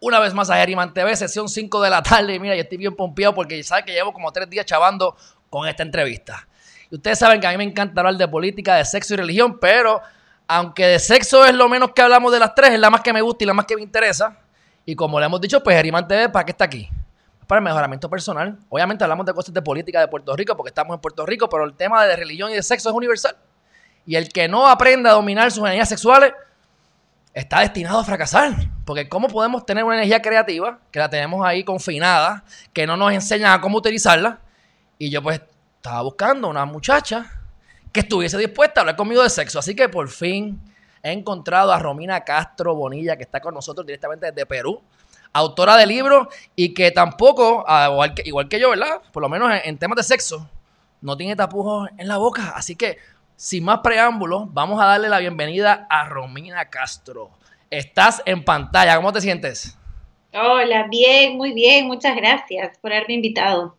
una vez más a Herriman TV, sesión 5 de la tarde. Mira, yo estoy bien pompeado porque sabes que llevo como tres días chavando con esta entrevista. Y ustedes saben que a mí me encanta hablar de política, de sexo y religión, pero aunque de sexo es lo menos que hablamos de las tres, es la más que me gusta y la más que me interesa. Y como le hemos dicho, pues Herriman TV, ¿para qué está aquí? Para el mejoramiento personal. Obviamente hablamos de cosas de política de Puerto Rico porque estamos en Puerto Rico, pero el tema de religión y de sexo es universal. Y el que no aprenda a dominar sus energías sexuales está destinado a fracasar. Porque ¿cómo podemos tener una energía creativa que la tenemos ahí confinada, que no nos enseñan a cómo utilizarla? Y yo pues estaba buscando una muchacha que estuviese dispuesta a hablar conmigo de sexo. Así que por fin he encontrado a Romina Castro Bonilla, que está con nosotros directamente desde Perú, autora de libros y que tampoco, ah, igual que, igual que yo, ¿verdad? Por lo menos en, en temas de sexo, no tiene tapujos en la boca. Así que sin más preámbulos, vamos a darle la bienvenida a Romina Castro. Estás en pantalla, ¿cómo te sientes? Hola, bien, muy bien, muchas gracias por haberme invitado.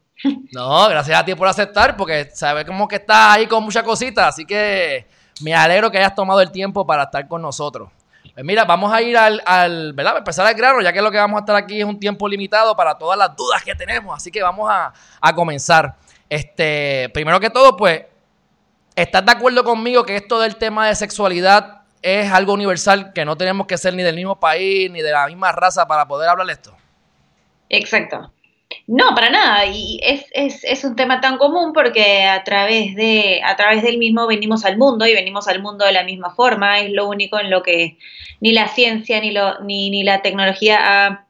No, gracias a ti por aceptar, porque sabes como que estás ahí con muchas cositas, así que me alegro que hayas tomado el tiempo para estar con nosotros. Pues mira, vamos a ir al, al ¿verdad? Empezar al grano, ya que lo que vamos a estar aquí es un tiempo limitado para todas las dudas que tenemos, así que vamos a, a comenzar. Este, primero que todo, pues, ¿Estás de acuerdo conmigo que esto del tema de sexualidad es algo universal, que no tenemos que ser ni del mismo país ni de la misma raza para poder hablar de esto? Exacto. No, para nada. Y es, es, es, un tema tan común porque a través, de, a través del mismo venimos al mundo y venimos al mundo de la misma forma. Es lo único en lo que ni la ciencia ni, lo, ni, ni la tecnología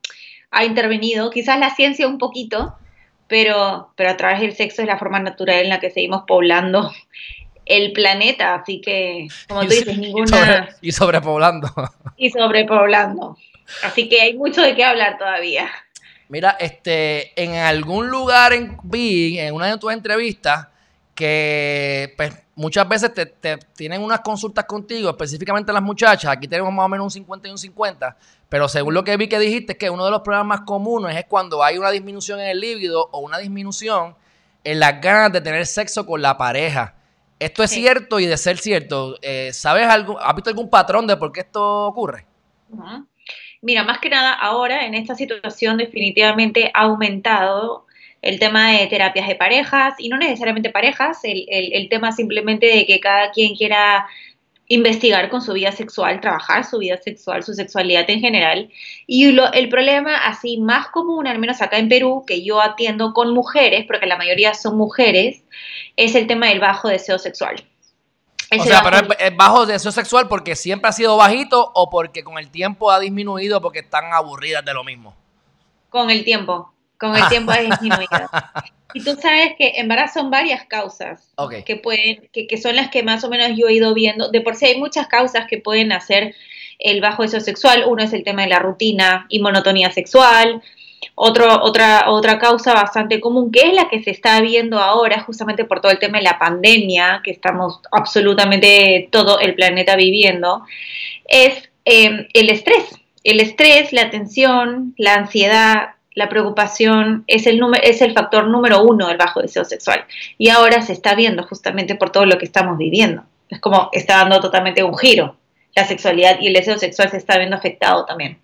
ha, intervenido. Quizás la ciencia un poquito, pero, pero a través del sexo es la forma natural en la que seguimos poblando el planeta, así que, como tú dices, ninguna... Y, sobre, y sobrepoblando. Y sobrepoblando. Así que hay mucho de qué hablar todavía. Mira, este, en algún lugar en, vi, en una de tus entrevistas, que pues, muchas veces te, te, tienen unas consultas contigo, específicamente las muchachas, aquí tenemos más o menos un 50 y un 50, pero según lo que vi que dijiste, es que uno de los problemas más comunes es cuando hay una disminución en el líbido o una disminución en las ganas de tener sexo con la pareja. Esto es sí. cierto y de ser cierto, eh, ¿sabes algo, has visto algún patrón de por qué esto ocurre? Uh -huh. Mira, más que nada ahora en esta situación definitivamente ha aumentado el tema de terapias de parejas y no necesariamente parejas, el, el, el tema simplemente de que cada quien quiera investigar con su vida sexual, trabajar su vida sexual, su sexualidad en general. Y lo, el problema así más común, al menos acá en Perú, que yo atiendo con mujeres, porque la mayoría son mujeres, es el tema del bajo deseo sexual. Ese o sea, bajo... pero es bajo deseo sexual porque siempre ha sido bajito o porque con el tiempo ha disminuido porque están aburridas de lo mismo. Con el tiempo, con el tiempo ha disminuido. Y tú sabes que en verdad son varias causas okay. que pueden, que, que, son las que más o menos yo he ido viendo. De por sí hay muchas causas que pueden hacer el bajo deseo sexual. Uno es el tema de la rutina y monotonía sexual. Otro, otra, otra causa bastante común, que es la que se está viendo ahora, justamente por todo el tema de la pandemia, que estamos absolutamente todo el planeta viviendo, es eh, el estrés. El estrés, la tensión, la ansiedad, la preocupación es el, es el factor número uno del bajo deseo sexual. Y ahora se está viendo justamente por todo lo que estamos viviendo. Es como está dando totalmente un giro. La sexualidad y el deseo sexual se está viendo afectado también.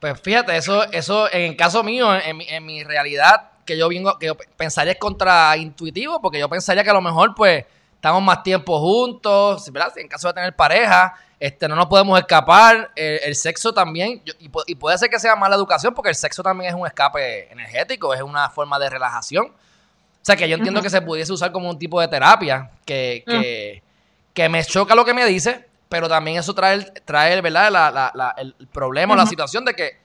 Pues fíjate, eso, eso en el caso mío, en, en mi realidad, que yo vengo, que yo pensaría es contraintuitivo, porque yo pensaría que a lo mejor, pues, estamos más tiempo juntos, ¿verdad? En caso de tener pareja, este, no nos podemos escapar. El, el sexo también, y, y, puede ser que sea mala educación, porque el sexo también es un escape energético, es una forma de relajación. O sea, que yo entiendo uh -huh. que se pudiese usar como un tipo de terapia, que, que, uh -huh. que me choca lo que me dice, pero también eso trae, trae ¿verdad? La, la, la, el problema o uh -huh. la situación de que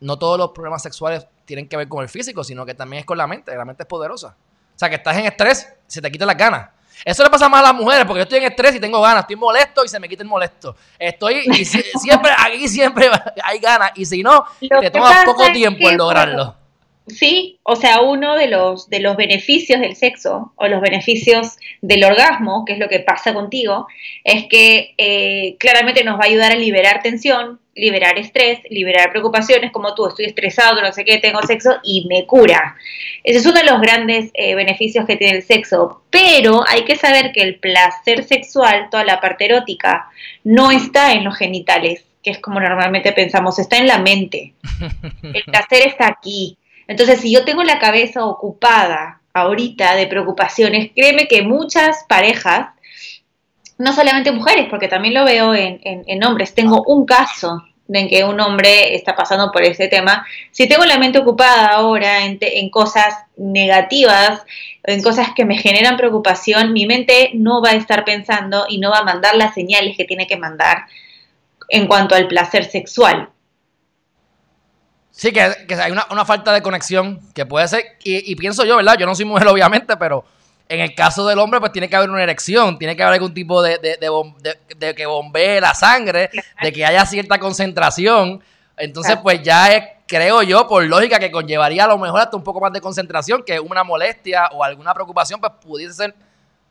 no todos los problemas sexuales tienen que ver con el físico, sino que también es con la mente. La mente es poderosa. O sea, que estás en estrés, se te quitan las ganas. Eso le pasa más a las mujeres, porque yo estoy en estrés y tengo ganas, estoy molesto y se me quita el molesto. Estoy, y si, siempre, aquí siempre hay ganas, y si no, Lo te toma poco tiempo en lograrlo. Sí, o sea, uno de los, de los beneficios del sexo o los beneficios del orgasmo, que es lo que pasa contigo, es que eh, claramente nos va a ayudar a liberar tensión, liberar estrés, liberar preocupaciones, como tú, estoy estresado, no sé qué, tengo sexo y me cura. Ese es uno de los grandes eh, beneficios que tiene el sexo, pero hay que saber que el placer sexual, toda la parte erótica, no está en los genitales, que es como normalmente pensamos, está en la mente. El placer está aquí entonces, si yo tengo la cabeza ocupada ahorita de preocupaciones, créeme que muchas parejas, no solamente mujeres, porque también lo veo en, hombres, tengo un caso en que un hombre está pasando por ese tema, si tengo la mente ocupada ahora en, en, cosas negativas, en cosas que me generan preocupación, mi mente no va a estar pensando y no va a mandar las señales que tiene que mandar en cuanto al placer sexual. Sí, que, hay una, falta de conexión que puede ser, y, pienso yo, ¿verdad? Yo no soy mujer, obviamente, pero en el caso del hombre, pues tiene que haber una erección, tiene que haber algún tipo de, de, que bombee la sangre, de que haya cierta concentración. Entonces, pues ya es, creo yo, por lógica, que conllevaría a lo mejor hasta un poco más de concentración, que una molestia o alguna preocupación, pues pudiese ser,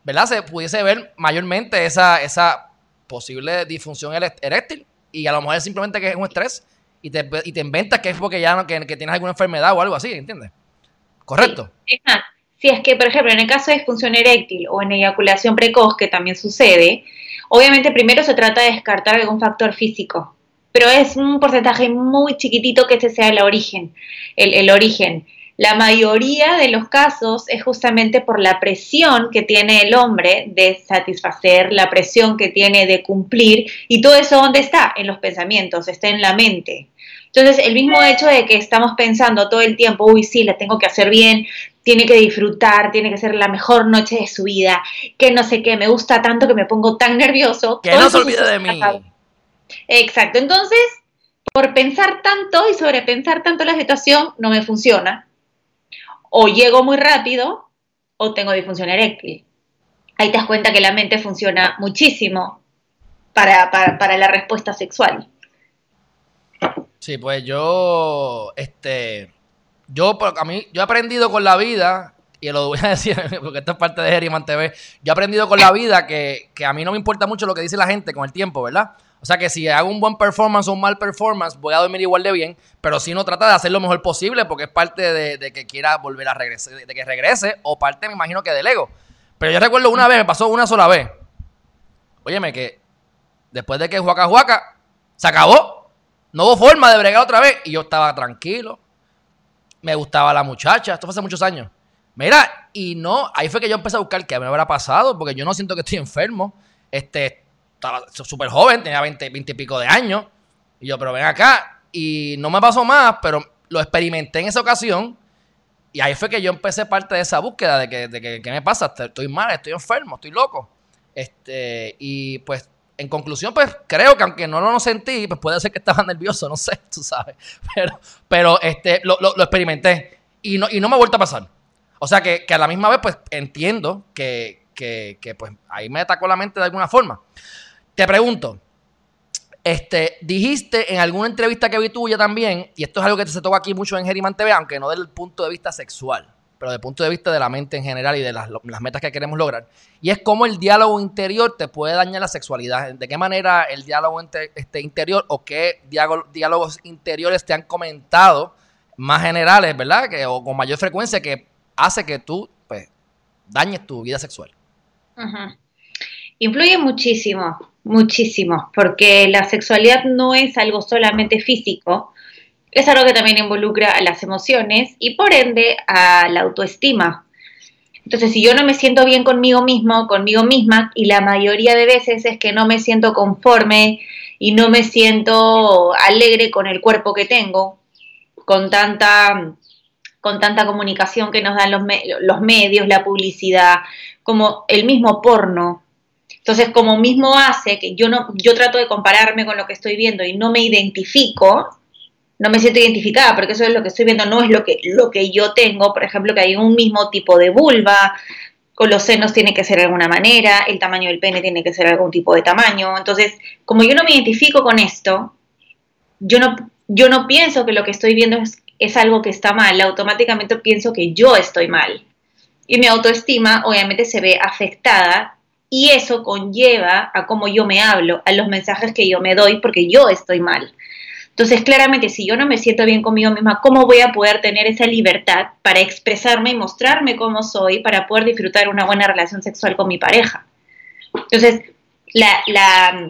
¿verdad? Se pudiese ver mayormente esa, esa posible disfunción eréctil, y a lo mejor es simplemente que es un estrés y te, y te inventas que es porque ya no, que, tienes alguna enfermedad o algo así, ¿entiendes? ¿Correcto? Si es que, por ejemplo, en el caso de disfunción eréctil o en eyaculación precoz, que también sucede, obviamente primero se trata de descartar algún factor físico, pero es un porcentaje muy chiquitito que ese sea el origen, el, el origen. La mayoría de los casos es justamente por la presión que tiene el hombre de satisfacer, la presión que tiene de cumplir, y todo eso ¿dónde está? En los pensamientos, está en la mente. Entonces, el mismo hecho de que estamos pensando todo el tiempo, uy, sí, la tengo que hacer bien, tiene que disfrutar, tiene que ser la mejor noche de su vida, que no sé qué, me gusta tanto que me pongo tan nervioso. Que no se olvide de mí. Exacto, entonces, por pensar tanto y sobrepensar tanto la situación, no me funciona o llego muy rápido o tengo disfunción eréctil. Ahí te das cuenta que la mente funciona muchísimo para, la respuesta sexual. Sí, pues yo, este, yo, a mí, yo he aprendido con la vida, y lo voy a decir porque esto es parte de Geriman TV, yo he aprendido con la vida que, que a mí no me importa mucho lo que dice la gente con el tiempo, ¿verdad? O sea que si hago un buen performance o un mal performance, voy a dormir igual de bien, pero si no trata de hacer lo mejor posible porque es parte de, que quiera volver a regresar, de que regrese, o parte, me imagino que del ego. Pero yo recuerdo una vez, me pasó una sola vez. Óyeme, que después de que Juaca Juaca se acabó, no hubo forma de bregar otra vez y yo estaba tranquilo. Me gustaba la muchacha, esto fue hace muchos años. Mira, y no, ahí fue que yo empecé a buscar qué me habrá pasado, porque yo no siento que estoy enfermo. Este, estaba súper joven, tenía 20, 20 y pico de años. Y yo, pero ven acá. Y no me pasó más, pero lo experimenté en esa ocasión. Y ahí fue que yo empecé parte de esa búsqueda de que, de que ¿qué me pasa? Estoy mal, estoy enfermo, estoy loco. Este, y pues, en conclusión, pues creo que aunque no lo sentí, pues puede ser que estaba nervioso, no sé, tú sabes. Pero, pero este, lo, lo, experimenté y no, y no me ha vuelto a pasar. O sea que, que a la misma vez, pues entiendo que, que, que, pues ahí me atacó la mente de alguna forma. Te pregunto, este, dijiste en alguna entrevista que vi tuya también, y esto es algo que se toca aquí mucho en Geriman TV, aunque no desde el punto de vista sexual, pero desde el punto de vista de la mente en general y de las, metas que queremos lograr, y es cómo el diálogo interior te puede dañar la sexualidad. ¿De qué manera el diálogo este, interior o qué diálogos interiores te han comentado más generales, ¿verdad? Que, o con mayor frecuencia que hace que tú pues, dañes tu vida sexual. Influye muchísimo muchísimo, porque la sexualidad no es algo solamente físico, es algo que también involucra a las emociones y por ende a la autoestima. Entonces, si yo no me siento bien conmigo mismo, conmigo misma, y la mayoría de veces es que no me siento conforme y no me siento alegre con el cuerpo que tengo, con tanta, con tanta comunicación que nos dan los, los medios, la publicidad, como el mismo porno, entonces, como mismo hace que yo no, yo trato de compararme con lo que estoy viendo y no me identifico, no me siento identificada, porque eso es lo que estoy viendo, no es lo que, lo que yo tengo, por ejemplo, que hay un mismo tipo de vulva, con los senos tiene que ser de alguna manera, el tamaño del pene tiene que ser algún tipo de tamaño. Entonces, como yo no me identifico con esto, yo no, yo no pienso que lo que estoy viendo es, es algo que está mal, automáticamente pienso que yo estoy mal. Y mi autoestima obviamente se ve afectada y eso conlleva a cómo yo me hablo, a los mensajes que yo me doy porque yo estoy mal. Entonces, claramente, si yo no me siento bien conmigo misma, ¿cómo voy a poder tener esa libertad para expresarme y mostrarme cómo soy para poder disfrutar una buena relación sexual con mi pareja? Entonces, la,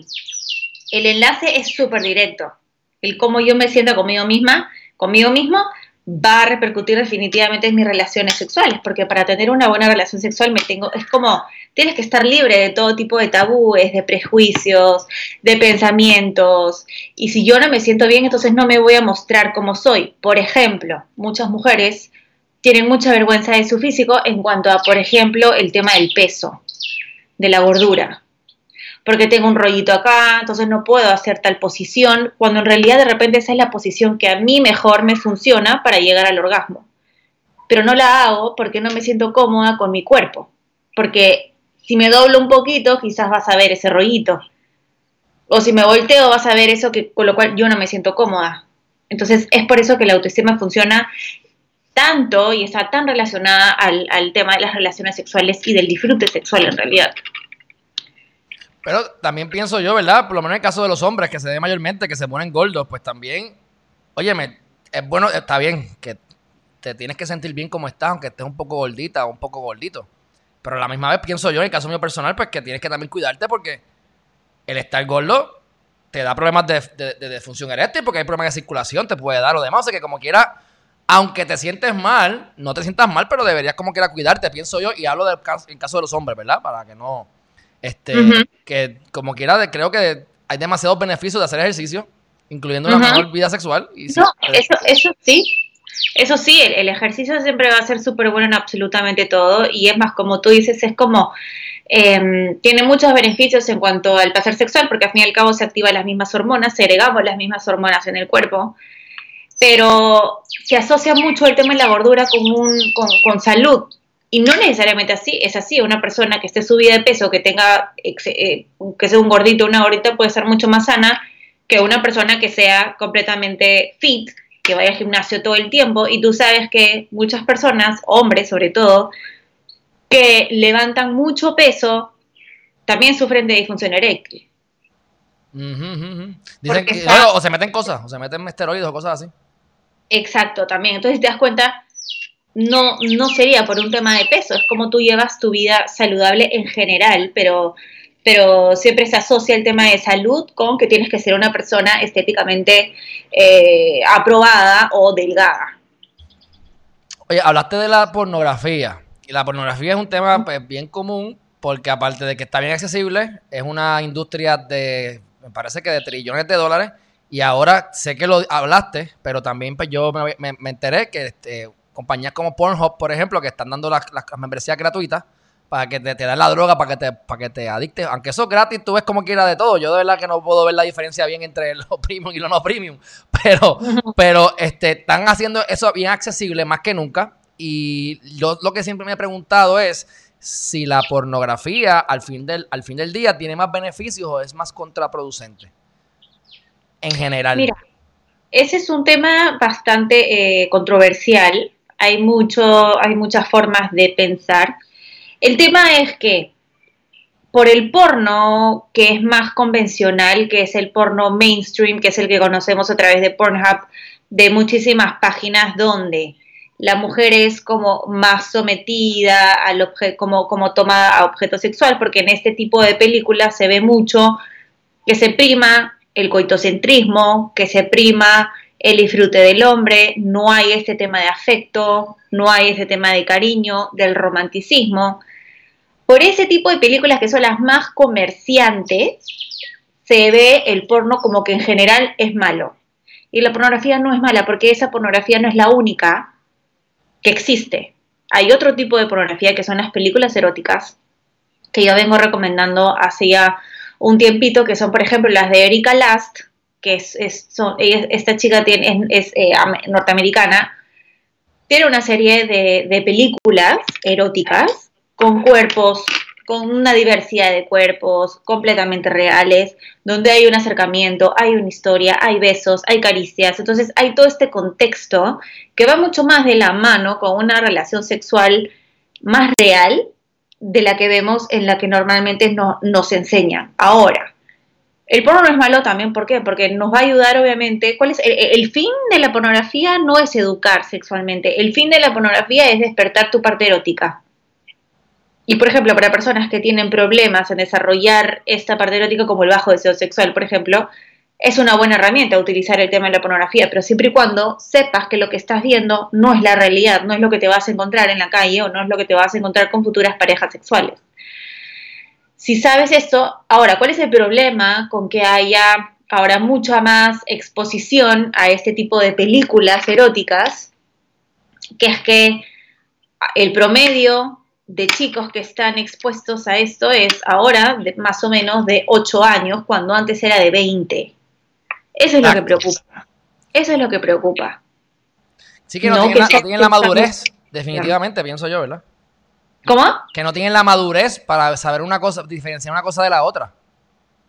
el enlace es súper directo. El cómo yo me siento conmigo misma, conmigo mismo, va a repercutir definitivamente en mis relaciones sexuales, porque para tener una buena relación sexual me tengo, es como, tienes que estar libre de todo tipo de tabúes, de prejuicios, de pensamientos, y si yo no me siento bien, entonces no me voy a mostrar como soy. Por ejemplo, muchas mujeres tienen mucha vergüenza de su físico en cuanto a, por ejemplo, el tema del peso, de la gordura porque tengo un rollito acá, entonces no puedo hacer tal posición, cuando en realidad de repente esa es la posición que a mí mejor me funciona para llegar al orgasmo. Pero no la hago porque no me siento cómoda con mi cuerpo, porque si me doblo un poquito, quizás vas a ver ese rollito. O si me volteo, vas a ver eso que, con lo cual yo no me siento cómoda. Entonces es por eso que la autoestima funciona tanto y está tan relacionada al, al tema de las relaciones sexuales y del disfrute sexual en realidad. Pero también pienso yo, ¿verdad? Por lo menos en el caso de los hombres, que se ve mayormente, que se ponen gordos, pues también, óyeme, es bueno, está bien, que te tienes que sentir bien como estás, aunque estés un poco gordita o un poco gordito. Pero a la misma vez pienso yo, en el caso mío personal, pues que tienes que también cuidarte porque el estar gordo te da problemas de, de, función eréctil, porque hay problemas de circulación, te puede dar o demás. O sea que como quiera, aunque te sientes mal, no te sientas mal, pero deberías como quiera cuidarte, pienso yo, y hablo del caso, en caso de los hombres, ¿verdad? Para que no este, que como quiera, creo que hay demasiados beneficios de hacer ejercicio, incluyendo una mejor vida sexual. Y no, eso, eso sí. Eso sí, el, ejercicio siempre va a ser súper bueno en absolutamente todo y es más, como tú dices, es como, em, tiene muchos beneficios en cuanto al placer sexual porque al fin y al cabo se activan las mismas hormonas, segregamos las mismas hormonas en el cuerpo, pero se asocia mucho el tema de la gordura con, un, con, con salud, y no necesariamente así, es así. Una persona que esté subida de peso, que tenga, eh, que sea un gordito, una gordita, puede ser mucho más sana que una persona que sea completamente fit, que vaya al gimnasio todo el tiempo. Y tú sabes que muchas personas, hombres sobre todo, que levantan mucho peso, también sufren de disfunción eréctil. Dicen que, o se meten cosas, o se meten esteroides o cosas así. Exacto, también. Entonces te das cuenta no, no sería por un tema de peso, es como tú llevas tu vida saludable en general, pero, pero siempre se asocia el tema de salud con que tienes que ser una persona estéticamente eh, aprobada o delgada. Oye, hablaste de la pornografía, y la pornografía es un tema pues, bien común, porque aparte de que está bien accesible, es una industria de, me parece que de trillones de dólares, y ahora sé que lo hablaste, pero también pues yo me, me enteré que este, compañías como Pornhub, por ejemplo, que están dando las, membresías gratuitas para que te, te den la droga, para que te, para que te adictes. Aunque eso es gratis, tú ves como quiera de todo. Yo de verdad que no puedo ver la diferencia bien entre los premium y los no premium. Pero, pero este, están haciendo eso bien accesible más que nunca. Y yo lo que siempre me he preguntado es si la pornografía al fin del, al fin del día tiene más beneficios o es más contraproducente. En general. Mira, ese es un tema bastante eh, controversial hay, mucho, hay muchas formas de pensar. El tema es que por el porno, que es más convencional, que es el porno mainstream, que es el que conocemos a través de Pornhub, de muchísimas páginas donde la mujer es como más sometida al como, como tomada a objeto sexual, porque en este tipo de películas se ve mucho que se prima el coitocentrismo, que se prima el disfrute del hombre, no hay este tema de afecto, no hay este tema de cariño, del romanticismo. Por ese tipo de películas que son las más comerciantes, se ve el porno como que en general es malo. Y la pornografía no es mala porque esa pornografía no es la única que existe. Hay otro tipo de pornografía que son las películas eróticas, que yo vengo recomendando hace ya un tiempito, que son por ejemplo las de Erika Last, que es, esta chica tiene, es, eh, norteamericana, tiene una serie de, películas eróticas con cuerpos con una diversidad de cuerpos completamente reales, donde hay un acercamiento, hay una historia, hay besos, hay caricias. Entonces hay todo este contexto que va mucho más de la mano con una relación sexual más real de la que vemos en la que normalmente no, nos enseñan. Ahora, el porno no es malo también, ¿por qué? Porque nos va a ayudar, obviamente. ¿Cuál es el, el, fin de la pornografía? No es educar sexualmente. El fin de la pornografía es despertar tu parte erótica. Y, por ejemplo, para personas que tienen problemas en desarrollar esta parte erótica, como el bajo deseo sexual, por ejemplo, es una buena herramienta utilizar el tema de la pornografía, pero siempre y cuando sepas que lo que estás viendo no es la realidad, no es lo que te vas a encontrar en la calle o no es lo que te vas a encontrar con futuras parejas sexuales. Si sabes esto, ahora, ¿cuál es el problema con que haya ahora mucha más exposición a este tipo de películas eróticas? Que es que el promedio de chicos que están expuestos a esto es ahora de más o menos de 8 años, cuando antes era de 20. Eso es lo que preocupa. Eso es lo que preocupa. Sí, que no, tienen, la, madurez, definitivamente, pienso yo, ¿verdad? ¿Cómo? Que no tienen la madurez para saber una cosa, diferenciar una cosa de la otra.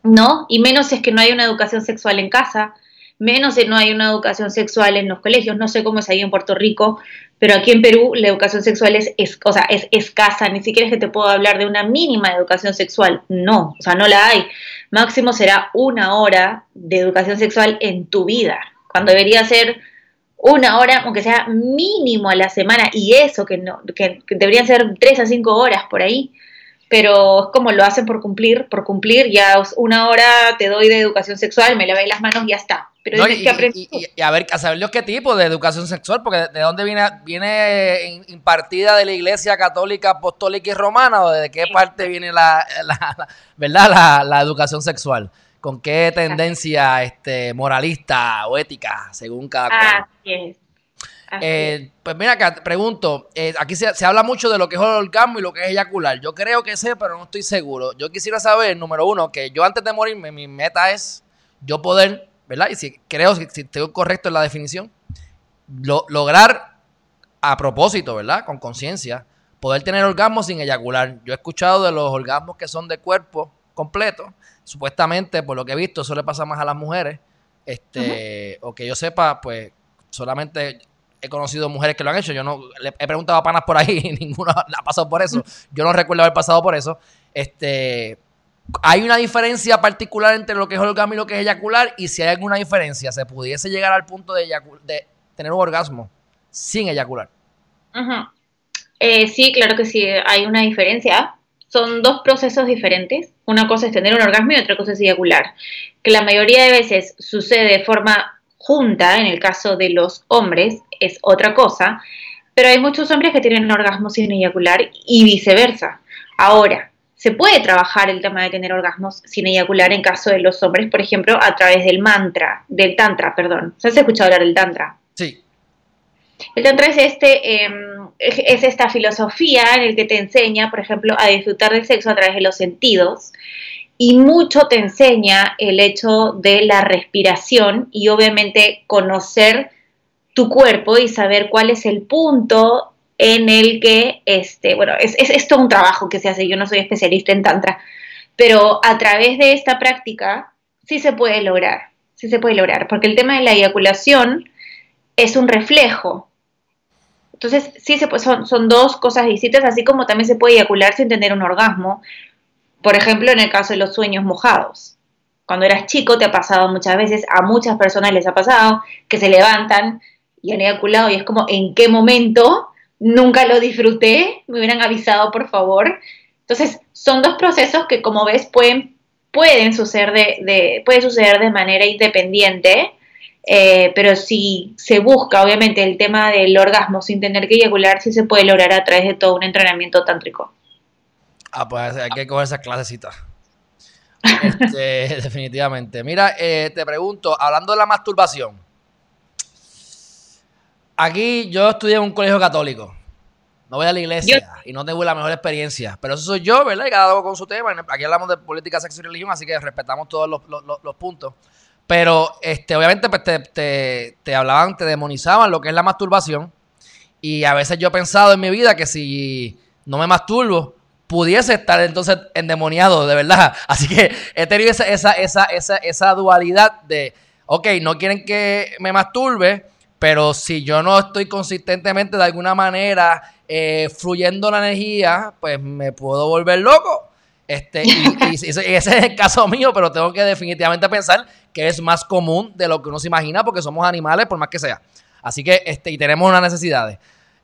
No, y menos es que no hay una educación sexual en casa, menos si no hay una educación sexual en los colegios. No sé cómo es ahí en Puerto Rico, pero aquí en Perú la educación sexual es, es, o sea, es escasa. Ni siquiera es que te puedo hablar de una mínima educación sexual. No, o sea, no la hay. Máximo será una hora de educación sexual en tu vida, cuando debería ser una hora, aunque sea mínimo a la semana, y eso que, no, que, que deberían ser tres a cinco horas por ahí pero es como lo hacen por cumplir, por cumplir, ya una hora te doy de educación sexual, me lavé las manos y ya está. Pero y, que a ver, a saber qué tipo de educación sexual, porque de dónde viene, viene impartida de la iglesia católica, apostólica y romana, o de qué parte viene la, ¿verdad? La, educación sexual. ¿Con qué tendencia este, moralista o ética, según cada cual? Así es. Eh, pues mira, acá pregunto, eh, aquí se, habla mucho de lo que es el orgasmo y lo que es eyacular. Yo creo que sé, pero no estoy seguro. Yo quisiera saber, número uno, que yo antes de morirme, mi meta es yo poder, ¿verdad? Y si creo, si, estoy correcto en la definición, lograr a propósito, ¿verdad? Con conciencia, poder tener orgasmo sin eyacular. Yo he escuchado de los orgasmos que son de cuerpo completo. Supuestamente, por lo que he visto, eso le pasa más a las mujeres. Este, o que yo sepa, pues solamente he conocido mujeres que lo han hecho. Yo no le he preguntado a panas por ahí y ninguno ha pasado por eso. Yo no recuerdo haber pasado por eso. Este, hay una diferencia particular entre lo que es orgasmo y lo que es eyacular. Y si hay alguna diferencia, se pudiese llegar al punto de, de tener un orgasmo sin eyacular. Eh, sí, claro que sí, hay una diferencia. Son dos procesos diferentes. Una cosa es tener un orgasmo y otra cosa es eyacular. Que la mayoría de veces sucede de forma junta, en el caso de los hombres, es otra cosa, pero hay muchos hombres que tienen orgasmos sin eyacular y viceversa. Ahora, se puede trabajar el tema de tener orgasmos sin eyacular en caso de los hombres, por ejemplo, a través del mantra, del tantra, perdón. ¿Se has escuchado hablar del tantra? Sí. El tantra es, este, em, es esta filosofía en el que te enseña, por ejemplo, a disfrutar del sexo a través de los sentidos y mucho te enseña el hecho de la respiración y obviamente conocer tu cuerpo y saber cuál es el punto en el que, este, bueno, es, es, es todo un trabajo que se hace, yo no soy especialista en tantra, pero a través de esta práctica sí se puede lograr, sí se puede lograr, porque el tema de la eyaculación es un reflejo. Entonces, sí se son, son dos cosas distintas, así como también se puede eyacular sin tener un orgasmo, por ejemplo, en el caso de los sueños mojados. Cuando eras chico te ha pasado muchas veces, a muchas personas les ha pasado, que se levantan y han eyaculado y es como, ¿en qué momento? Nunca lo disfruté, me hubieran avisado, por favor. Entonces, son dos procesos que, como ves, pueden, pueden, suceder, de, puede suceder de manera independiente, eh, pero si se busca, obviamente, el tema del orgasmo sin tener que eyacular, sí se puede lograr a través de todo un entrenamiento tántrico. Ah, pues hay que coger esas clasecitas. Este, definitivamente. Mira, eh, te pregunto, hablando de la masturbación. Aquí yo estudié en un colegio católico. No voy a la iglesia y no tengo la mejor experiencia. Pero eso soy yo, ¿verdad? Y cada uno con su tema. Aquí hablamos de política, sexo y religión, así que respetamos todos los, puntos. Pero este, obviamente pues, te, te, hablaban, te demonizaban lo que es la masturbación. Y a veces yo he pensado en mi vida que si no me masturbo, pudiese estar entonces endemoniado, de verdad. Así que he tenido esa, esa, esa, esa, esa dualidad de, ok, no quieren que me masturbe, pero si yo no estoy consistentemente de alguna manera eh, fluyendo la energía, pues me puedo volver loco. Este, y, ese es el caso mío, pero tengo que definitivamente pensar que es más común de lo que uno se imagina porque somos animales, por más que sea. Así que, este, y tenemos unas necesidades.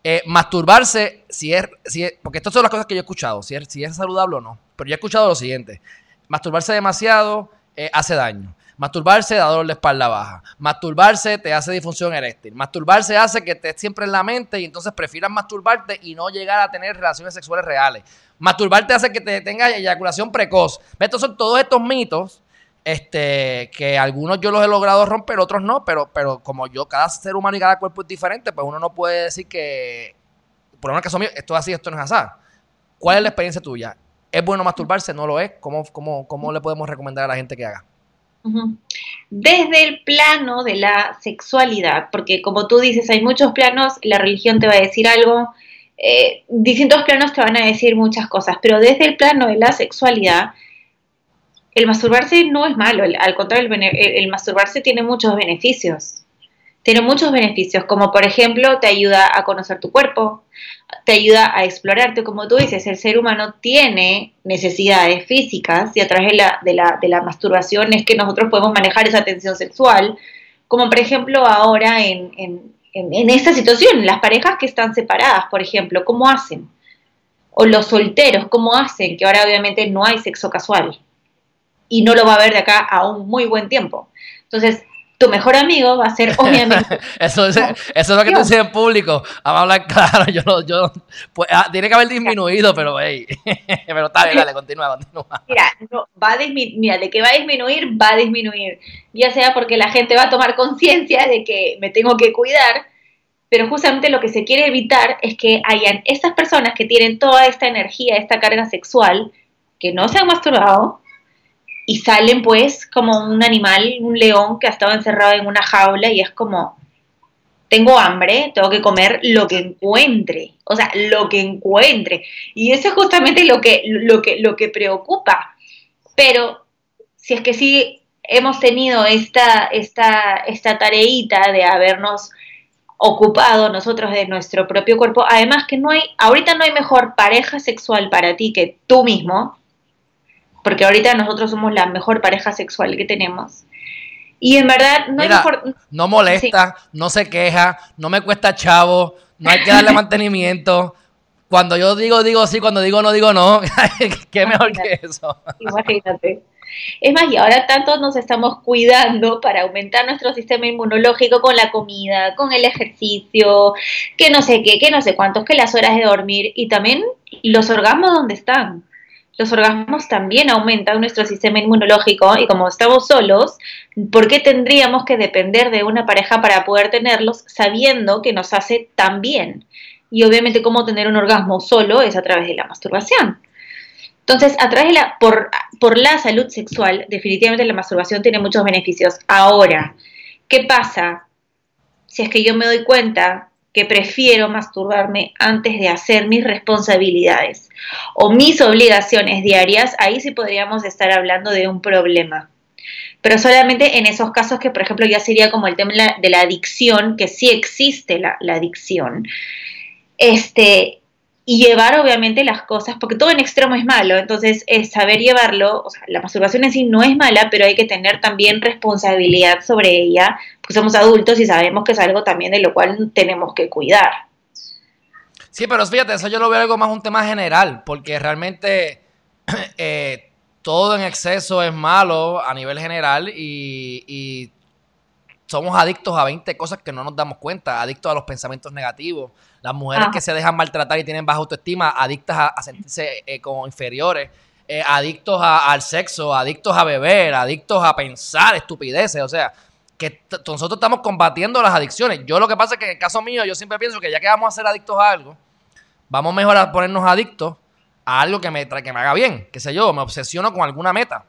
Eh, masturbarse, si es, si porque estas son las cosas que yo he escuchado, si es, si es saludable o no. Pero yo he escuchado lo siguiente: masturbarse demasiado eh, hace daño. Masturbarse da dolor de espalda baja. Masturbarse te hace disfunción eréctil. Masturbarse hace que estés siempre en la mente y entonces prefieras masturbarte y no llegar a tener relaciones sexuales reales. Masturbarte hace que te tengas eyaculación precoz. Estos son todos estos mitos este, que algunos yo los he logrado romper, otros no, pero, pero como yo, cada ser humano y cada cuerpo es diferente, pues uno no puede decir que, por un caso mío, esto es así, esto no es así. ¿Cuál es la experiencia tuya? ¿Es bueno masturbarse? ¿No lo es? ¿Cómo, cómo, cómo le podemos recomendar a la gente que haga? Desde el plano de la sexualidad, porque como tú dices, hay muchos planos, la religión te va a decir algo, eh, distintos planos te van a decir muchas cosas, pero desde el plano de la sexualidad, el masturbarse no es malo, al contrario, el, masturbarse tiene muchos beneficios. Tiene muchos beneficios, como por ejemplo te ayuda a conocer tu cuerpo, te ayuda a explorarte, como tú dices, el ser humano tiene necesidades físicas y a través de la, de la, de la masturbación es que nosotros podemos manejar esa tensión sexual, como por ejemplo ahora en, en, en esta situación, las parejas que están separadas, por ejemplo, ¿cómo hacen? O los solteros, ¿cómo hacen? Que ahora obviamente no hay sexo casual y no lo va a ver de acá a un muy buen tiempo. Entonces, tu mejor amigo va a ser obviamente. eso, es, eso es lo que te dice en público. Vamos a hablar claro. Yo, yo, pues, ah, tiene que haber disminuido, pero hey. pero está bien, dale, continúa, continúa. Mira, no, va a mira, de que va a disminuir, va a disminuir. Ya sea porque la gente va a tomar conciencia de que me tengo que cuidar, pero justamente lo que se quiere evitar es que hayan estas personas que tienen toda esta energía, esta carga sexual, que no se han masturbado, y salen pues como un animal, un león que ha estado encerrado en una jaula y es como, tengo hambre, tengo que comer lo que encuentre, o sea, lo que encuentre. Y eso es justamente lo que, lo que, lo que preocupa. Pero si es que sí hemos tenido esta, esta, esta tareita de habernos ocupado nosotros de nuestro propio cuerpo, además que no hay, ahorita no hay mejor pareja sexual para ti que tú mismo, porque ahorita nosotros somos la mejor pareja sexual que tenemos. Y en verdad no mejor... No molesta, no se queja, no me cuesta chavo, no hay que darle mantenimiento. Cuando yo digo, digo sí, cuando digo no, digo no. ¿Qué mejor que eso? Imagínate. Es más, y ahora tanto nos estamos cuidando para aumentar nuestro sistema inmunológico con la comida, con el ejercicio, que no sé qué, que no sé cuántos, que las horas de dormir y también los orgasmos donde están los orgasmos también aumentan nuestro sistema inmunológico y como estamos solos, ¿por qué tendríamos que depender de una pareja para poder tenerlos sabiendo que nos hace tan bien? Y obviamente cómo tener un orgasmo solo es a través de la masturbación. Entonces, a través de la, por, por la salud sexual, definitivamente la masturbación tiene muchos beneficios. Ahora, ¿qué pasa si es que yo me doy cuenta que prefiero masturbarme antes de hacer mis responsabilidades o mis obligaciones diarias, ahí sí podríamos estar hablando de un problema. Pero solamente en esos casos que, por ejemplo, ya sería como el tema de la adicción, que sí existe la, la adicción. Este, y llevar obviamente las cosas, porque todo en extremo es malo, entonces es saber llevarlo, o sea, la masturbación en sí no es mala, pero hay que tener también responsabilidad sobre ella, porque somos adultos y sabemos que es algo también de lo cual tenemos que cuidar. Sí, pero fíjate, eso yo lo veo algo más un tema general, porque realmente eh, todo en exceso es malo a nivel general y, y somos adictos a 20 cosas que no nos damos cuenta, adictos a los pensamientos negativos, las mujeres que se dejan maltratar y tienen baja autoestima, adictas a, sentirse eh, como inferiores, eh, adictos al sexo, adictos a beber, adictos a pensar estupideces, o sea, que nosotros estamos combatiendo las adicciones. Yo lo que pasa es que en el caso mío, yo siempre pienso que ya que vamos a ser adictos a algo, vamos mejor a ponernos adictos a algo que me, que me haga bien, qué sé yo, me obsesiono con alguna meta.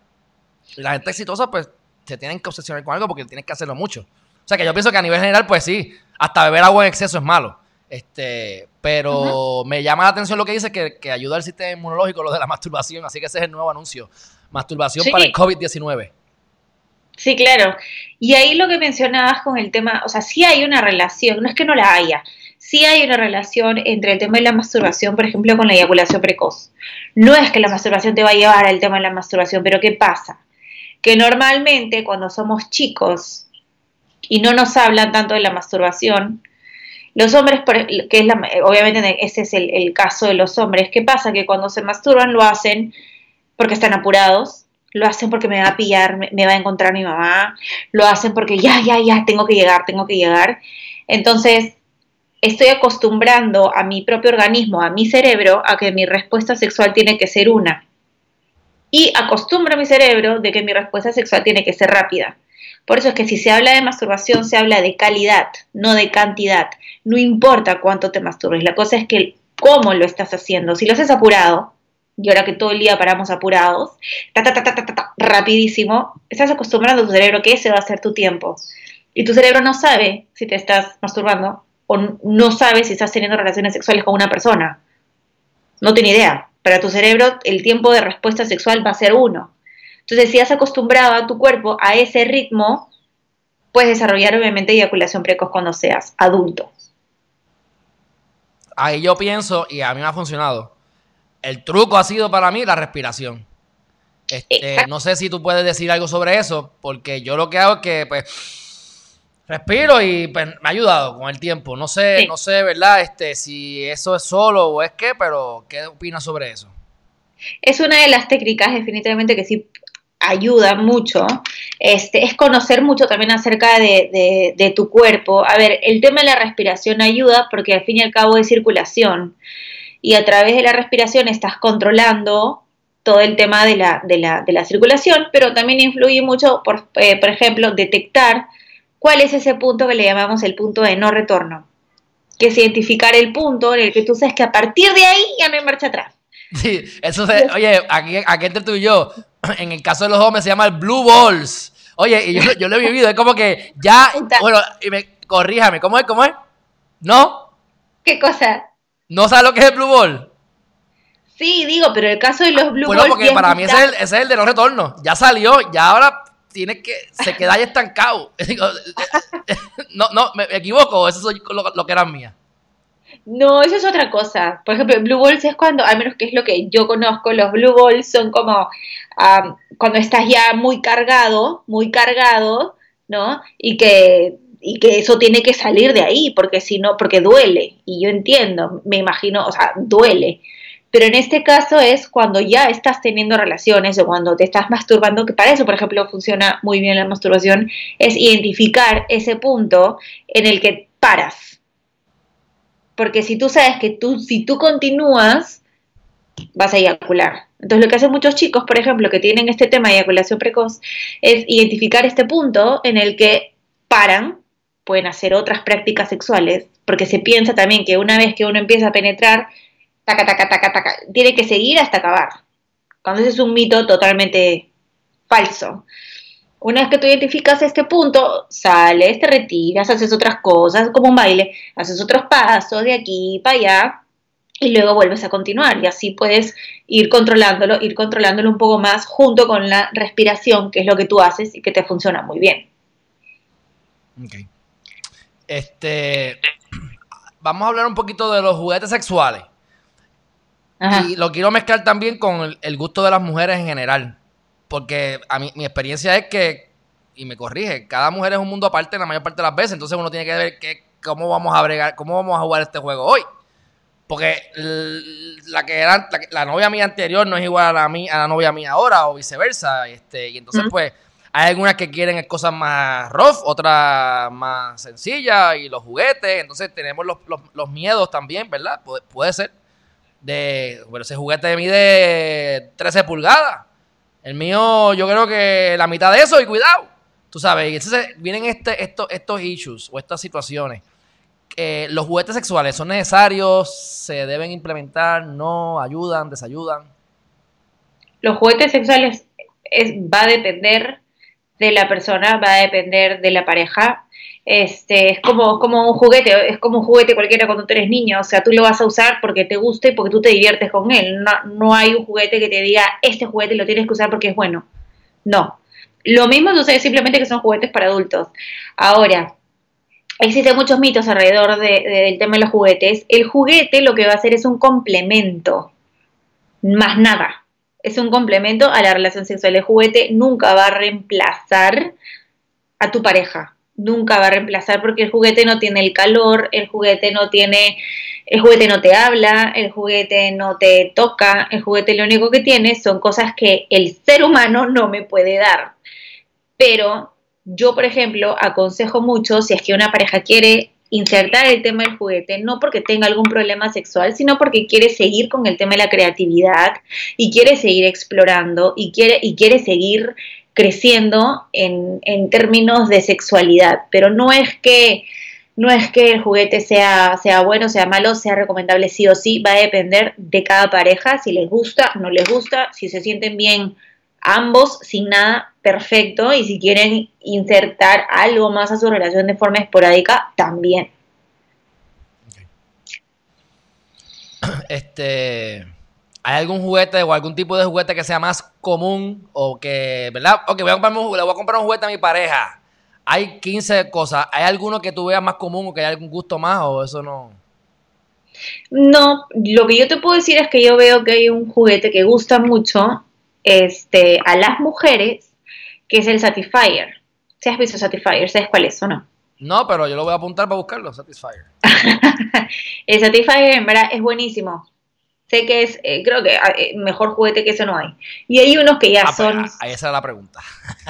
Y la gente exitosa, pues, se tienen que obsesionar con algo porque tienen que hacerlo mucho. O sea que yo pienso que a nivel general, pues sí, hasta beber agua en exceso es malo. Este, Pero me llama la atención lo que dice que, que, ayuda al sistema inmunológico lo de la masturbación, así que ese es el nuevo anuncio. Masturbación para el COVID-19. Sí, claro. Y ahí lo que mencionabas con el tema, o sea, sí hay una relación, no es que no la haya, sí hay una relación entre el tema de la masturbación, por ejemplo, con la eyaculación precoz. No es que la masturbación te va a llevar al tema de la masturbación, pero ¿qué pasa? Que normalmente cuando somos chicos y no nos hablan tanto de la masturbación, los hombres, que es la, obviamente ese es el, el caso de los hombres, ¿qué pasa? Que cuando se masturban lo hacen porque están apurados, lo hacen porque me va a pillar, me, va a encontrar mi mamá, lo hacen porque ya, ya, ya, tengo que llegar, tengo que llegar. Entonces, estoy acostumbrando a mi propio organismo, a mi cerebro, a que mi respuesta sexual tiene que ser una. Y acostumbro a mi cerebro de que mi respuesta sexual tiene que ser rápida. Por eso es que si se habla de masturbación, se habla de calidad, no de cantidad. No importa cuánto te masturbes, la cosa es que cómo lo estás haciendo. Si lo haces apurado, y ahora que todo el día paramos apurados, ta, ta, ta, ta, ta, rapidísimo, estás acostumbrando a tu cerebro que ese va a ser tu tiempo. Y tu cerebro no sabe si te estás masturbando o no sabe si estás teniendo relaciones sexuales con una persona. No tiene idea. Para tu cerebro el tiempo de respuesta sexual va a ser uno. Entonces, si has acostumbrado a tu cuerpo a ese ritmo, puedes desarrollar obviamente eyaculación precoz cuando seas adulto. Ahí yo pienso, y a mí me ha funcionado, el truco ha sido para mí la respiración. Este, no sé si tú puedes decir algo sobre eso, porque yo lo que hago es que pues respiro y pues, me ha ayudado con el tiempo. No sé, no sé, ¿verdad? Este, si eso es solo o es qué, pero ¿qué opinas sobre eso? Es una de las técnicas definitivamente que sí ayuda mucho. Este, es conocer mucho también acerca de, de tu cuerpo. A ver, el tema de la respiración ayuda porque al fin y al cabo es circulación y a través de la respiración estás controlando todo el tema de la, de la, la circulación, pero también influye mucho, por, eh, por ejemplo, detectar cuál es ese punto que le llamamos el punto de no retorno, que es identificar el punto en el que tú sabes que a partir de ahí ya no hay marcha atrás. Sí, eso se, oye, aquí, aquí entre tú y yo, en el caso de los hombres se llama el blue balls. Oye, y yo, yo lo he vivido, es como que ya, bueno, y me, corríjame, ¿cómo es? ¿Cómo es? ¿No? ¿Qué cosa? ¿No sabes lo que es el Blue Ball? Sí, digo, pero el caso de los Blue Bueno, porque para mí ese es, el, ese es el de no retorno. Ya salió, ya ahora tiene que. Se queda ahí estancado. no, no, me equivoco, eso es lo, que era mía. No, eso es otra cosa. Por ejemplo, Blue Balls es cuando, al menos que es lo que yo conozco, los Blue Balls son como cuando estás ya muy cargado, muy cargado, ¿no? Y que y que eso tiene que salir de ahí, porque si no, porque duele, y yo entiendo, me imagino, o sea, duele. Pero en este caso es cuando ya estás teniendo relaciones o cuando te estás masturbando, que para eso, por ejemplo, funciona muy bien la masturbación, es identificar ese punto en el que paras. Porque si tú sabes que tú, si tú continúas, vas a eyacular. Entonces, lo que hacen muchos chicos, por ejemplo, que tienen este tema de eyaculación precoz, es identificar este punto en el que paran pueden hacer otras prácticas sexuales, porque se piensa también que una vez que uno empieza a penetrar, taca, taca, taca, taca, tiene que seguir hasta acabar. Cuando ese es un mito totalmente falso. Una vez que tú identificas este punto, sales, te retiras, haces otras cosas, como un baile, haces otros pasos de aquí para allá y luego vuelves a continuar y así puedes ir controlándolo, ir controlándolo un poco más junto con la respiración, que es lo que tú haces y que te funciona muy bien. Okay. Este, vamos a hablar un poquito de los juguetes sexuales. Y lo quiero mezclar también con el, gusto de las mujeres en general. Porque a mí, mi experiencia es que, y me corrige, cada mujer es un mundo aparte la mayor parte de las veces. Entonces uno tiene que ver que, cómo vamos a bregar, cómo vamos a jugar este juego hoy. Porque la que era la, novia mía anterior no es igual a la, a la novia mía ahora, o viceversa. Este, y entonces, pues, hay algunas que quieren cosas más rough, otras más sencillas y los juguetes. Entonces tenemos los, miedos también, ¿verdad? puede ser. De, bueno, ese juguete mide 13 pulgadas. El mío, yo creo que la mitad de eso y cuidado. Tú sabes, y entonces vienen este, estos, estos issues o estas situaciones. los juguetes sexuales son necesarios, se deben implementar, no, ayudan, desayudan. Los juguetes sexuales es, va a depender de la persona, va a depender de la pareja. Este, es como, como un juguete, es como un juguete cualquiera cuando tú eres niño, o sea, tú lo vas a usar porque te guste y porque tú te diviertes con él. No, no hay un juguete que te diga, este juguete lo tienes que usar porque es bueno. No. Lo mismo sucede simplemente que son juguetes para adultos. Ahora, existen muchos mitos alrededor del tema de los juguetes. El juguete lo que va a hacer es un complemento, más nada. Es un complemento a la relación sexual. El juguete nunca va a reemplazar a tu pareja. Nunca va a reemplazar porque el juguete no tiene el calor, el juguete no tiene, el juguete no te habla, el juguete no te toca, el juguete lo único que tiene son cosas que el ser humano no me puede dar. Pero yo, por ejemplo, aconsejo mucho si es que una pareja quiere insertar el tema del juguete, no porque tenga algún problema sexual, sino porque quiere seguir con el tema de la creatividad y quiere seguir explorando y quiere, y quiere seguir creciendo en, en términos de sexualidad. Pero no es que no es que el juguete sea, sea bueno, sea malo, sea recomendable sí o sí, va a depender de cada pareja, si les gusta, no les gusta, si se sienten bien ambos sin nada perfecto y si quieren insertar algo más a su relación de forma esporádica, también. Este, ¿hay algún juguete o algún tipo de juguete que sea más común o que, ¿verdad? Ok, voy a comprar un, le voy a comprar un juguete a mi pareja. Hay 15 cosas. ¿Hay alguno que tú veas más común o que hay algún gusto más o eso no? No, lo que yo te puedo decir es que yo veo que hay un juguete que gusta mucho este, a las mujeres, que es el Satisfyer. ¿Se has visto Satisfyer? ¿Sabes cuál es o no? No, pero yo lo voy a apuntar para buscarlo, Satisfyer. el Satisfyer en verdad es buenísimo. Sé que es, eh, creo que ah, eh, mejor juguete que eso no hay. Y hay unos que ya ah, pues, son... ahí esa era la pregunta.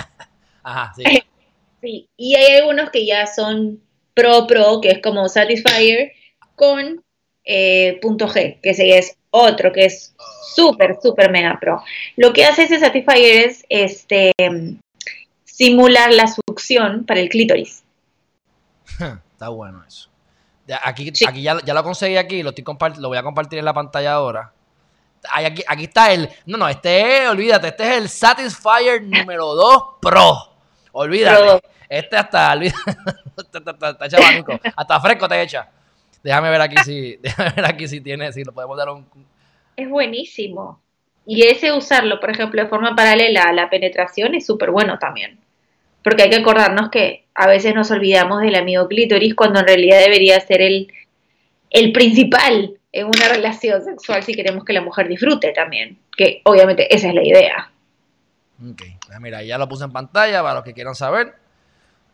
Ajá, sí. sí. Y hay algunos que ya son pro pro, que es como Satisfyer, con eh, punto G, que es otro que es súper, súper mega pro. Lo que hace ese Satisfyer es este, simular la succión para el clítoris. Está bueno eso. Aquí, aquí ya, lo conseguí aquí, lo, estoy lo voy a compartir en la pantalla ahora. Aquí, aquí está el. No, no, este es, olvídate, este es el Satisfyer número 2 Pro. Olvídate. Este hasta, está, está, hasta fresco te echa. Déjame ver aquí si, déjame ver aquí si tiene, si lo podemos dar un. Es buenísimo. Y ese usarlo, por ejemplo, de forma paralela a la penetración es súper bueno también. Porque hay que acordarnos que a veces nos olvidamos del amigo clítoris cuando en realidad debería ser el, el principal en una relación sexual si queremos que la mujer disfrute también. Que obviamente esa es la idea. Ok, mira, ya lo puse en pantalla para los que quieran saber.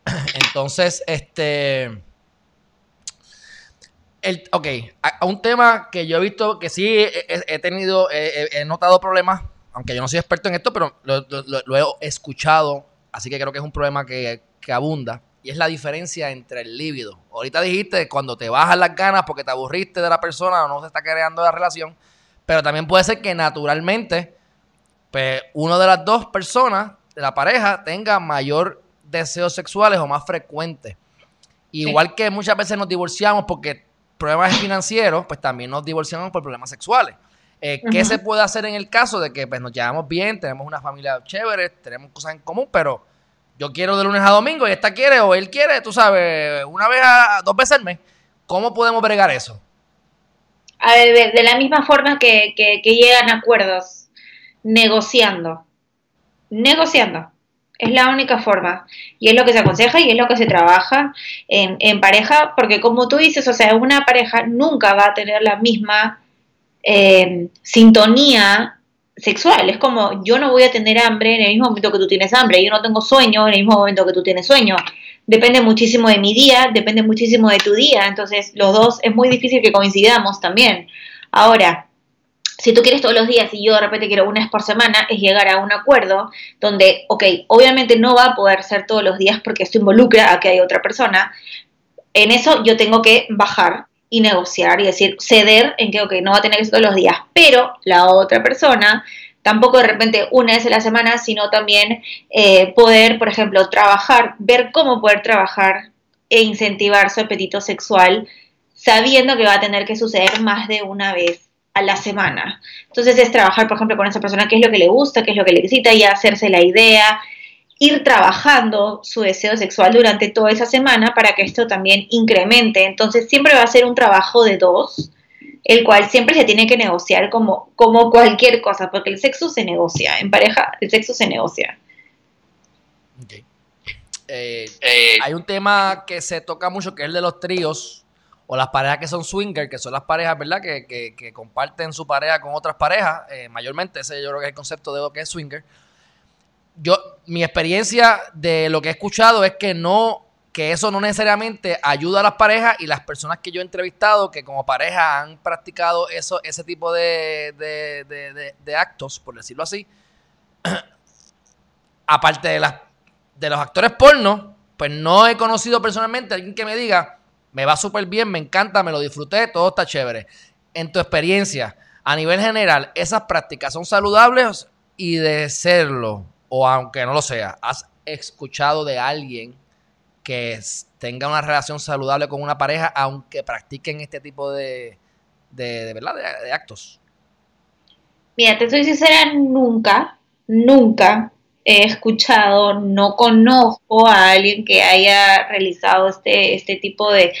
Entonces, este el, ok, a, un tema que yo he visto que sí he, tenido, he, notado problemas, aunque yo no soy experto en esto, pero lo, he escuchado, así que creo que es un problema que, abunda, y es la diferencia entre el líbido. Ahorita dijiste cuando te bajan las ganas porque te aburriste de la persona o no se está creando la relación, pero también puede ser que naturalmente, pues, uno de las dos personas de la pareja tenga mayor deseos sexuales o más frecuentes. Igual que muchas veces nos divorciamos porque problemas financieros, pues también nos divorciamos por problemas sexuales. Eh, ¿Qué se puede hacer en el caso de que pues, nos llevamos bien, tenemos una familia chévere, tenemos cosas en común, pero yo quiero de lunes a domingo y esta quiere o él quiere, tú sabes, una vez a dos veces al mes? ¿Cómo podemos bregar eso? A ver, de, la misma forma que, que, que llegan acuerdos, negociando. Negociando. Es la única forma. Y es lo que se aconseja y es lo que se trabaja en, pareja, porque como tú dices, o sea, una pareja nunca va a tener la misma eh, sintonía sexual. Es como yo no voy a tener hambre en el mismo momento que tú tienes hambre, yo no tengo sueño en el mismo momento que tú tienes sueño. Depende muchísimo de mi día, depende muchísimo de tu día, entonces los dos es muy difícil que coincidamos también. Ahora, si tú quieres todos los días y yo de repente quiero una vez por semana, es llegar a un acuerdo donde, ok, obviamente no va a poder ser todos los días porque esto involucra a que hay otra persona. En eso yo tengo que bajar y negociar y decir, ceder en que, ok, no va a tener que ser todos los días, pero la otra persona tampoco de repente una vez a la semana, sino también eh, poder, por ejemplo, trabajar, ver cómo poder trabajar e incentivar su apetito sexual sabiendo que va a tener que suceder más de una vez a la semana. Entonces es trabajar, por ejemplo, con esa persona qué es lo que le gusta, qué es lo que le excita y hacerse la idea. ir trabajando su deseo sexual durante toda esa semana para que esto también incremente. Entonces siempre va a ser un trabajo de dos, el cual siempre se tiene que negociar como, como cualquier cosa, porque el sexo se negocia, en pareja el sexo se negocia. Eh, eh, hay un tema que se toca mucho que es el de los tríos o las parejas que son swinger, que son las parejas, ¿verdad? Que, que, comparten su pareja con otras parejas, eh, mayormente ese yo creo que es el concepto de lo que es swinger. Yo, mi experiencia de lo que he escuchado es que no, que eso no necesariamente ayuda a las parejas y las personas que yo he entrevistado que como pareja han practicado eso, ese tipo de, de actos, por decirlo así, aparte de de los actores porno, pues no he conocido personalmente a alguien que me diga, me va súper bien, me encanta, me lo disfruté, todo está chévere. En tu experiencia, a nivel general, ¿esas prácticas son saludables y de serlo? O aunque no lo sea, ¿has escuchado de alguien que tenga una relación saludable con una pareja aunque practiquen este tipo de, de, ¿verdad? de actos? Mira, te soy sincera, nunca, nunca he escuchado, no conozco a alguien que haya realizado este, este tipo de,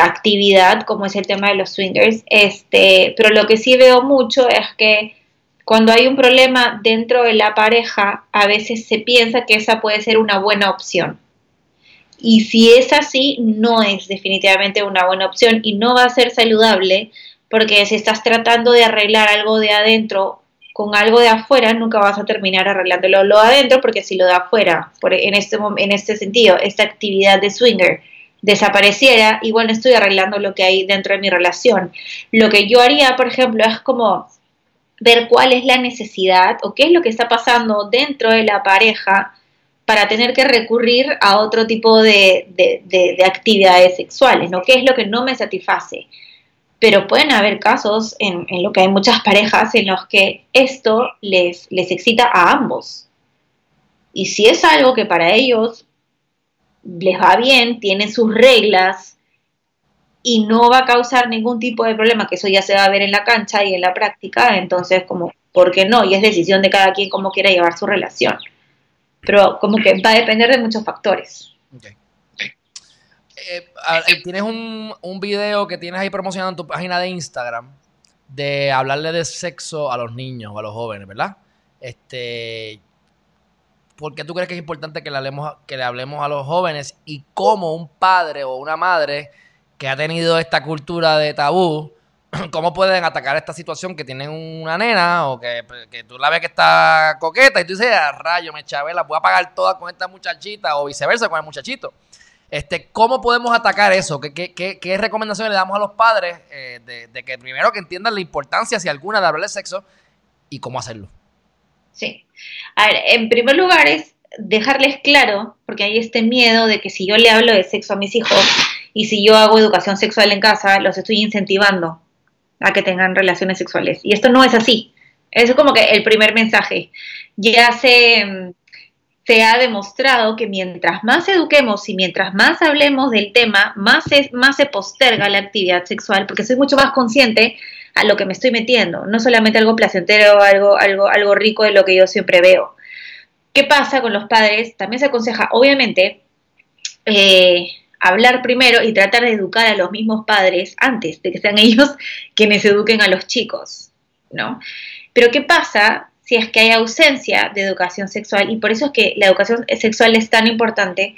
actividad como es el tema de los swingers, este, pero lo que sí veo mucho es que cuando hay un problema dentro de la pareja, a veces se piensa que esa puede ser una buena opción. Y si es así, no es definitivamente una buena opción y no va a ser saludable porque si estás tratando de arreglar algo de adentro con algo de afuera nunca vas a terminar arreglándolo lo de adentro, porque si lo de afuera, por, en, este, en este sentido, esta actividad de swinger desapareciera, igual no estoy arreglando lo que hay dentro de mi relación. Lo que yo haría, por ejemplo, es como ver cuál es la necesidad o qué es lo que está pasando dentro de la pareja para tener que recurrir a otro tipo de, de actividades sexuales, ¿no? ¿Qué es lo que no me satisface? Pero pueden haber casos en, lo que hay muchas parejas en los que esto les, les excita a ambos. Y si es algo que para ellos les va bien, tienen sus reglas y no va a causar ningún tipo de problema, que eso ya se va a ver en la cancha y en la práctica, entonces como, ¿por qué no? Y es decisión de cada quien cómo quiera llevar su relación. Pero como que va a depender de muchos factores. Eh, tienes un, un video que tienes ahí promocionado en tu página de Instagram de hablarle de sexo a los niños o a los jóvenes, ¿verdad? Este, ¿Por qué tú crees que es importante que le hablemos, que le hablemos a los jóvenes y cómo un padre o una madre que ha tenido esta cultura de tabú, cómo pueden atacar esta situación que tienen una nena o que, tú la ves que está coqueta y tú dices, ah, rayo, me chavé, la voy a pagar toda con esta muchachita o viceversa con el muchachito? Este, ¿Cómo podemos atacar eso? ¿Qué, recomendaciones le damos a los padres eh, de, que primero que entiendan la importancia, si alguna, de hablar de sexo y cómo hacerlo? Sí. A ver, en primer lugar es dejarles claro, porque hay este miedo de que si yo le hablo de sexo a mis hijos y si yo hago educación sexual en casa, los estoy incentivando a que tengan relaciones sexuales. Y esto no es así. Eso es como que el primer mensaje. Ya se se ha demostrado que mientras más eduquemos y mientras más hablemos del tema, más, más se posterga la actividad sexual, porque soy mucho más consciente a lo que me estoy metiendo, no solamente algo placentero, algo, algo, algo rico de lo que yo siempre veo. ¿Qué pasa con los padres? También se aconseja, obviamente, eh, hablar primero y tratar de educar a los mismos padres antes de que sean ellos quienes eduquen a los chicos, ¿no? Pero ¿qué pasa si es que hay ausencia de educación sexual y por eso es que la educación sexual es tan importante,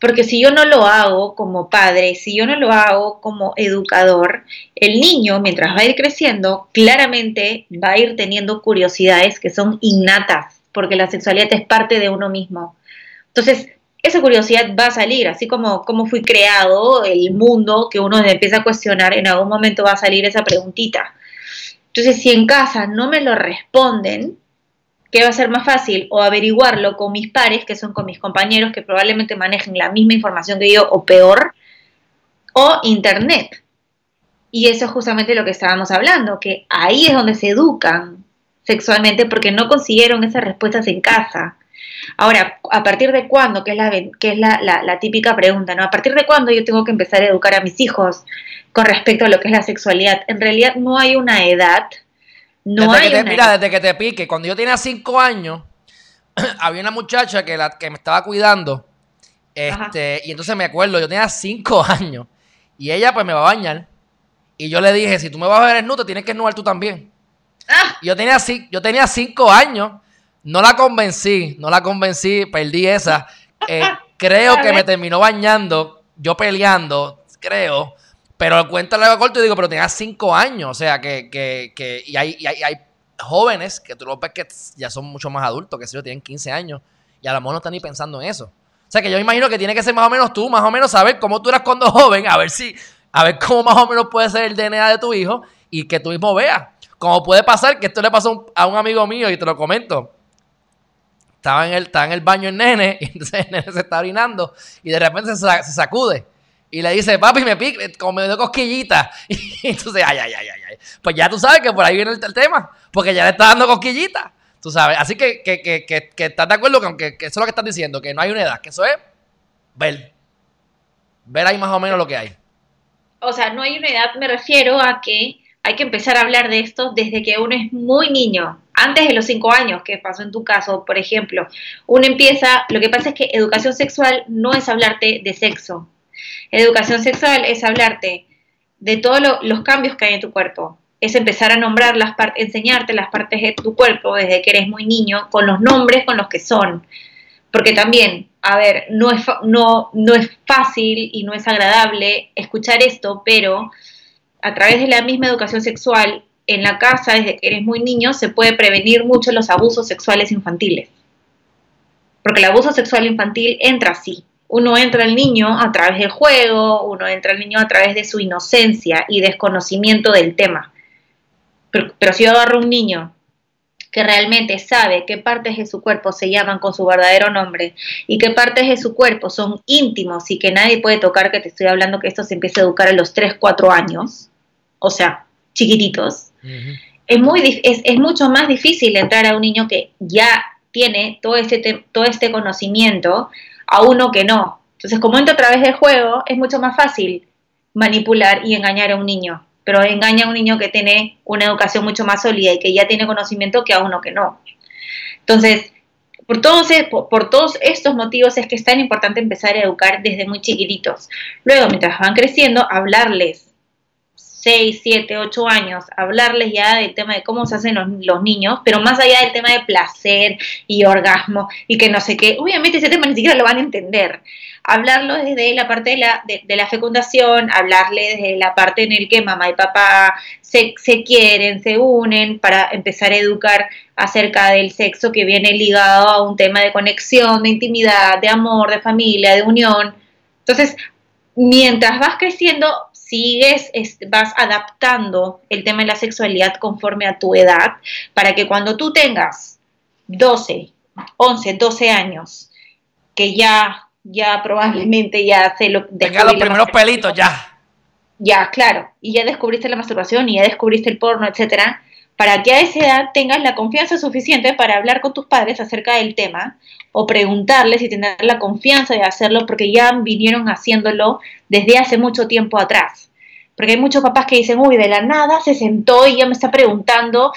porque si yo no lo hago como padre, si yo no lo hago como educador, el niño mientras va a ir creciendo, claramente va a ir teniendo curiosidades que son innatas, porque la sexualidad es parte de uno mismo. Entonces, esa curiosidad va a salir, así como cómo fui creado, el mundo que uno empieza a cuestionar, en algún momento va a salir esa preguntita. Entonces, si en casa no me lo responden, ¿Qué va a ser más fácil? O averiguarlo con mis pares, que son con mis compañeros que probablemente manejen la misma información que yo o peor, o Internet. Y eso es justamente lo que estábamos hablando, que ahí es donde se educan sexualmente porque no consiguieron esas respuestas en casa. Ahora, ¿a partir de cuándo? Que es, la, que es la, la, típica pregunta, ¿no? ¿A partir de cuándo yo tengo que empezar a educar a mis hijos con respecto a lo que es la sexualidad? En realidad no hay una edad no desde que te, Mira, desde que te pique. Cuando yo tenía cinco años, había una muchacha que, la, que me estaba cuidando. Este, y entonces me acuerdo, yo tenía cinco años. Y ella pues me va a bañar. Y yo le dije, si tú me vas a ver el te tienes que esnudar tú también. Ah. Yo, tenía, yo tenía cinco años. No la convencí, no la convencí, perdí esa. Eh, creo que me terminó bañando, yo peleando, creo. Pero cuento le corto y digo, pero tenía cinco años. O sea, que, que, que y hay, y hay, hay jóvenes que tú lo ves que ya son mucho más adultos, que si yo tienen 15 años, y a lo mejor no están ni pensando en eso. O sea que yo imagino que tiene que ser más o menos tú, más o menos saber cómo tú eras cuando joven, a ver si, a ver cómo más o menos puede ser el DNA de tu hijo y que tú mismo veas. Como puede pasar que esto le pasó a un amigo mío y te lo comento. Estaba en el, estaba en el baño el nene, y entonces el nene se está orinando y de repente se sacude. Y le dice, papi, me pica, como me dio cosquillita. Y entonces, ay, ay, ay, ay, Pues ya tú sabes que por ahí viene el, tema, porque ya le está dando cosquillita. Tú sabes. Así que, que, que, que, estás de acuerdo con que, eso es lo que estás diciendo, que no hay una edad, que eso es ver. Ver ahí más o menos lo que hay. O sea, no hay una edad, me refiero a que hay que empezar a hablar de esto desde que uno es muy niño, antes de los cinco años, que pasó en tu caso, por ejemplo. Uno empieza, lo que pasa es que educación sexual no es hablarte de sexo, Educación sexual es hablarte de todos los cambios que hay en tu cuerpo. Es empezar a nombrar las partes, enseñarte las partes de tu cuerpo desde que eres muy niño, con los nombres con los que son. Porque también, a ver, no es, no, no es fácil y no es agradable escuchar esto, pero a través de la misma educación sexual en la casa, desde que eres muy niño, se puede prevenir mucho los abusos sexuales infantiles. Porque el abuso sexual infantil entra así, uno entra al niño a través del juego, uno entra al niño a través de su inocencia y desconocimiento del tema. Pero, si yo agarro un niño que realmente sabe qué partes de su cuerpo se llaman con su verdadero nombre y qué partes de su cuerpo son íntimos y que nadie puede tocar, que te estoy hablando que esto se empieza a educar a los 3, 4 años, o sea, chiquititos, es, muy, es, es, mucho más difícil entrar a un niño que ya tiene todo este, todo este conocimiento a uno que no. Entonces, como entra a través del juego, es mucho más fácil manipular y engañar a un niño, pero engaña a un niño que tiene una educación mucho más sólida y que ya tiene conocimiento que a uno que no. Entonces, por todos, e, por todos estos motivos es que es tan importante empezar a educar desde muy chiquititos. Luego, mientras van creciendo, hablarles 6, 7, 8 años, hablarles ya del tema de cómo se hacen los, niños, pero más allá del tema de placer y orgasmo y que no sé qué, obviamente ese tema ni siquiera lo van a entender. Hablarlo desde la parte de la, de, la fecundación, hablarle desde la parte en el que mamá y papá se, se quieren, se unen para empezar a educar acerca del sexo que viene ligado a un tema de conexión, de intimidad, de amor, de familia, de unión. Entonces, mientras vas creciendo, sigues, vas adaptando el tema de la sexualidad conforme a tu edad, para que cuando tú tengas 12, 11, 12 años, que ya, ya probablemente ya se lo... Tenga los primeros pelitos, ya. Ya, claro, y ya descubriste la masturbación y ya descubriste el porno, etcétera, para que a esa edad tengas la confianza suficiente para hablar con tus padres acerca del tema o preguntarles y tener la confianza de hacerlo porque ya vinieron haciéndolo desde hace mucho tiempo atrás. Porque hay muchos papás que dicen, uy, de la nada se sentó y ya me está preguntando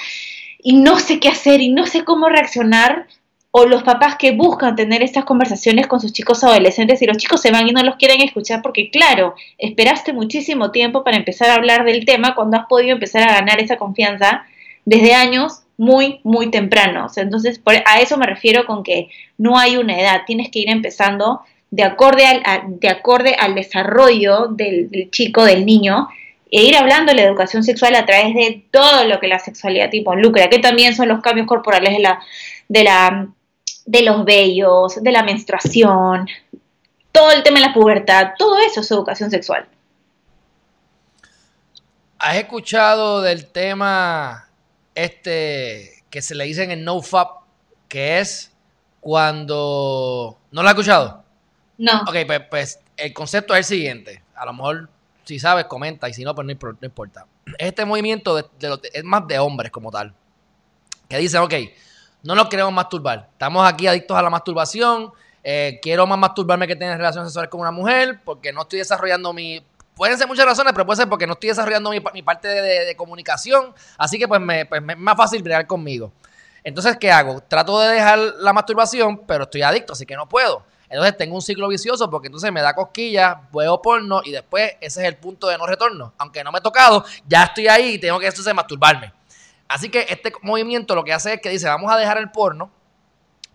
y no sé qué hacer y no sé cómo reaccionar. O los papás que buscan tener estas conversaciones con sus chicos adolescentes y los chicos se van y no los quieren escuchar porque, claro, esperaste muchísimo tiempo para empezar a hablar del tema cuando has podido empezar a ganar esa confianza desde años muy, muy tempranos. Entonces, a eso me refiero con que no hay una edad, tienes que ir empezando de acorde al, de acorde al desarrollo del, chico, del niño, e ir hablando de la educación sexual a través de todo lo que la sexualidad involucra, que también son los cambios corporales de, la, de, la, de los vellos, de la menstruación, todo el tema de la pubertad, todo eso es educación sexual. ¿Has escuchado del tema este que se le dice en el NoFap, que es cuando... ¿No lo has escuchado? No. Ok, pues, pues, el concepto es el siguiente. A lo mejor, si sabes, comenta, y si no, pues no, importa. Este movimiento de, es más de hombres como tal. Que dice, ok, no nos queremos masturbar. Estamos aquí adictos a la masturbación. Eh, quiero más masturbarme que tener relaciones sexuales con una mujer porque no estoy desarrollando mi Pueden ser muchas razones, pero puede ser porque no estoy desarrollando mi, parte de, comunicación. Así que pues, me, pues, es más fácil bregar conmigo. Entonces, ¿qué hago? Trato de dejar la masturbación, pero estoy adicto, así que no puedo. Entonces tengo un ciclo vicioso porque entonces me da cosquillas, veo porno y después ese es el punto de no retorno. Aunque no me he tocado, ya estoy ahí y tengo que entonces masturbarme. Así que este movimiento lo que hace es que dice, vamos a dejar el porno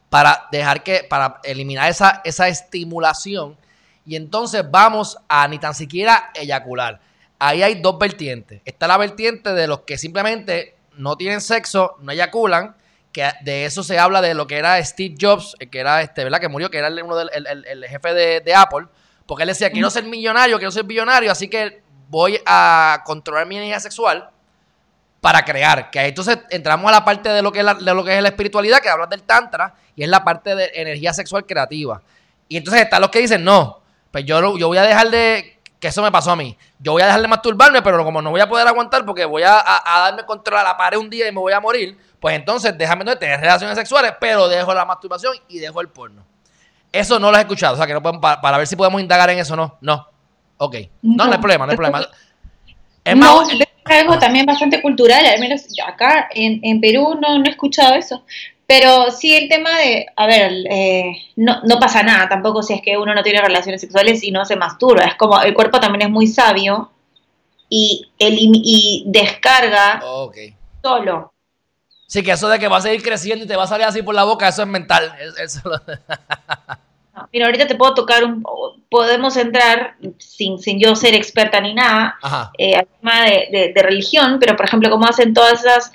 para dejar que, para eliminar esa, esa estimulación y entonces vamos a ni tan siquiera eyacular. Ahí hay dos vertientes. Está la vertiente de los que simplemente no tienen sexo, no eyaculan, que de eso se habla de lo que era Steve Jobs, eh, que era este, ¿verdad? Que murió, que era el, uno del el, jefe de, Apple, porque él decía, quiero ser millonario, quiero ser billonario, así que voy a controlar mi energía sexual para crear. Que entonces entramos a la parte de lo que es la, de lo que es la espiritualidad, que habla del tantra, y es la parte de energía sexual creativa. Y entonces están los que dicen, no, pues yo, yo voy a dejar de que eso me pasó a mí. Yo voy a dejar de masturbarme, pero como no voy a poder aguantar porque voy a, darme control a la pared un día y me voy a morir, pues entonces déjame no tener relaciones sexuales, pero dejo la masturbación y dejo el porno. Eso no lo he escuchado, o sea que no podemos, para, ver si podemos indagar en eso, no, no. Ok, no, no, hay problema, no hay problema. Es no, es algo también bastante cultural, al menos acá en, en Perú no, no he escuchado eso. Pero sí, el tema de, a ver, eh, no, no pasa nada tampoco si es que uno no tiene relaciones sexuales y no se masturba. Es como, el cuerpo también es muy sabio y, y descarga solo. Sí, que eso de que va a seguir creciendo y te va a salir así por la boca, eso es mental. Eso... mira, ahorita te puedo tocar un... Podemos entrar, sin, sin yo ser experta ni nada, eh, al tema de, de religión, pero por ejemplo, cómo hacen todas esas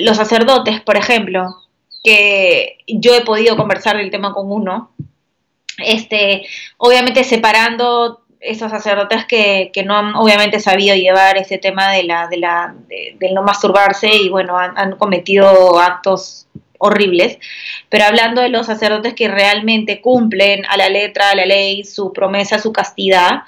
los sacerdotes, por ejemplo, que yo he podido conversar del tema con uno, este, obviamente separando esos sacerdotes que, no han obviamente sabido llevar ese tema de la, de la, de, no masturbarse y bueno, han, cometido actos horribles, pero hablando de los sacerdotes que realmente cumplen a la letra, a la ley, su promesa, su castidad,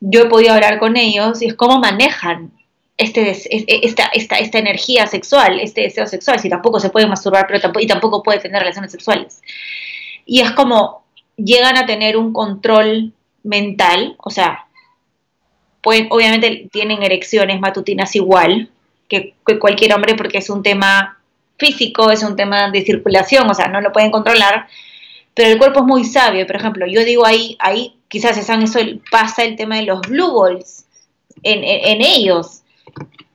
yo he podido hablar con ellos y es cómo manejan este, esta, esta, esta energía sexual, este deseo sexual, si tampoco se puede masturbar pero tampoco, y tampoco puede tener relaciones sexuales. Y es como llegan a tener un control mental, o sea, pueden, obviamente tienen erecciones matutinas igual que, cualquier hombre porque es un tema físico, es un tema de circulación, o sea, no lo pueden controlar, pero el cuerpo es muy sabio. Por ejemplo, yo digo ahí, ahí quizás eso pasa el tema de los blue balls en, en ellos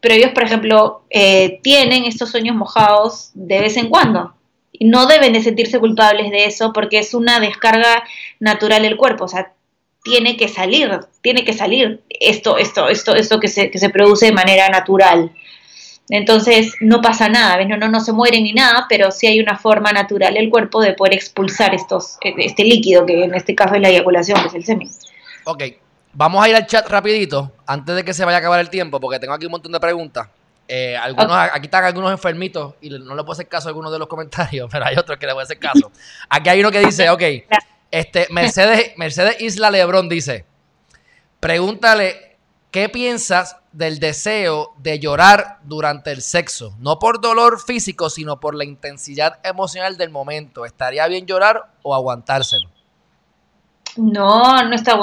pero ellos, por ejemplo, eh, tienen estos sueños mojados de vez en cuando. Y no deben de sentirse culpables de eso porque es una descarga natural del cuerpo, o sea, tiene que salir, tiene que salir esto, esto, esto, esto que se, que se produce de manera natural. Entonces no pasa nada, No, no, no se mueren ni nada, pero sí hay una forma natural del cuerpo de poder expulsar estos, este líquido, que en este caso es la eyaculación, que es el semen. Ok, Vamos a ir al chat rapidito, antes de que se vaya a acabar el tiempo, porque tengo aquí un montón de preguntas. Eh, algunos, Aquí están algunos enfermitos y no le puedo hacer caso a algunos de los comentarios, pero hay otros que le voy a hacer caso. Aquí hay uno que dice, ok, este, Mercedes, Mercedes Isla Lebrón dice, pregúntale, ¿qué piensas del deseo de llorar durante el sexo? No por dolor físico, sino por la intensidad emocional del momento. ¿Estaría bien llorar o aguantárselo? No, no está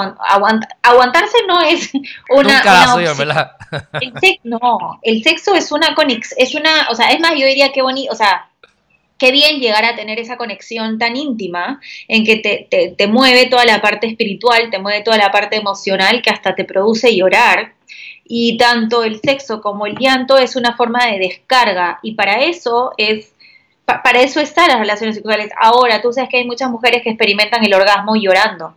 aguantarse no es una, ¿verdad? el sexo, no, el sexo es una conexión, es una, o sea, es más, yo diría que bonito, o sea, qué bien llegar a tener esa conexión tan íntima en que te, te, mueve toda la parte espiritual, te mueve toda la parte emocional que hasta te produce llorar. Y tanto el sexo como el llanto es una forma de descarga y para eso es para eso están las relaciones sexuales. Ahora, tú sabes que hay muchas mujeres que experimentan el orgasmo llorando.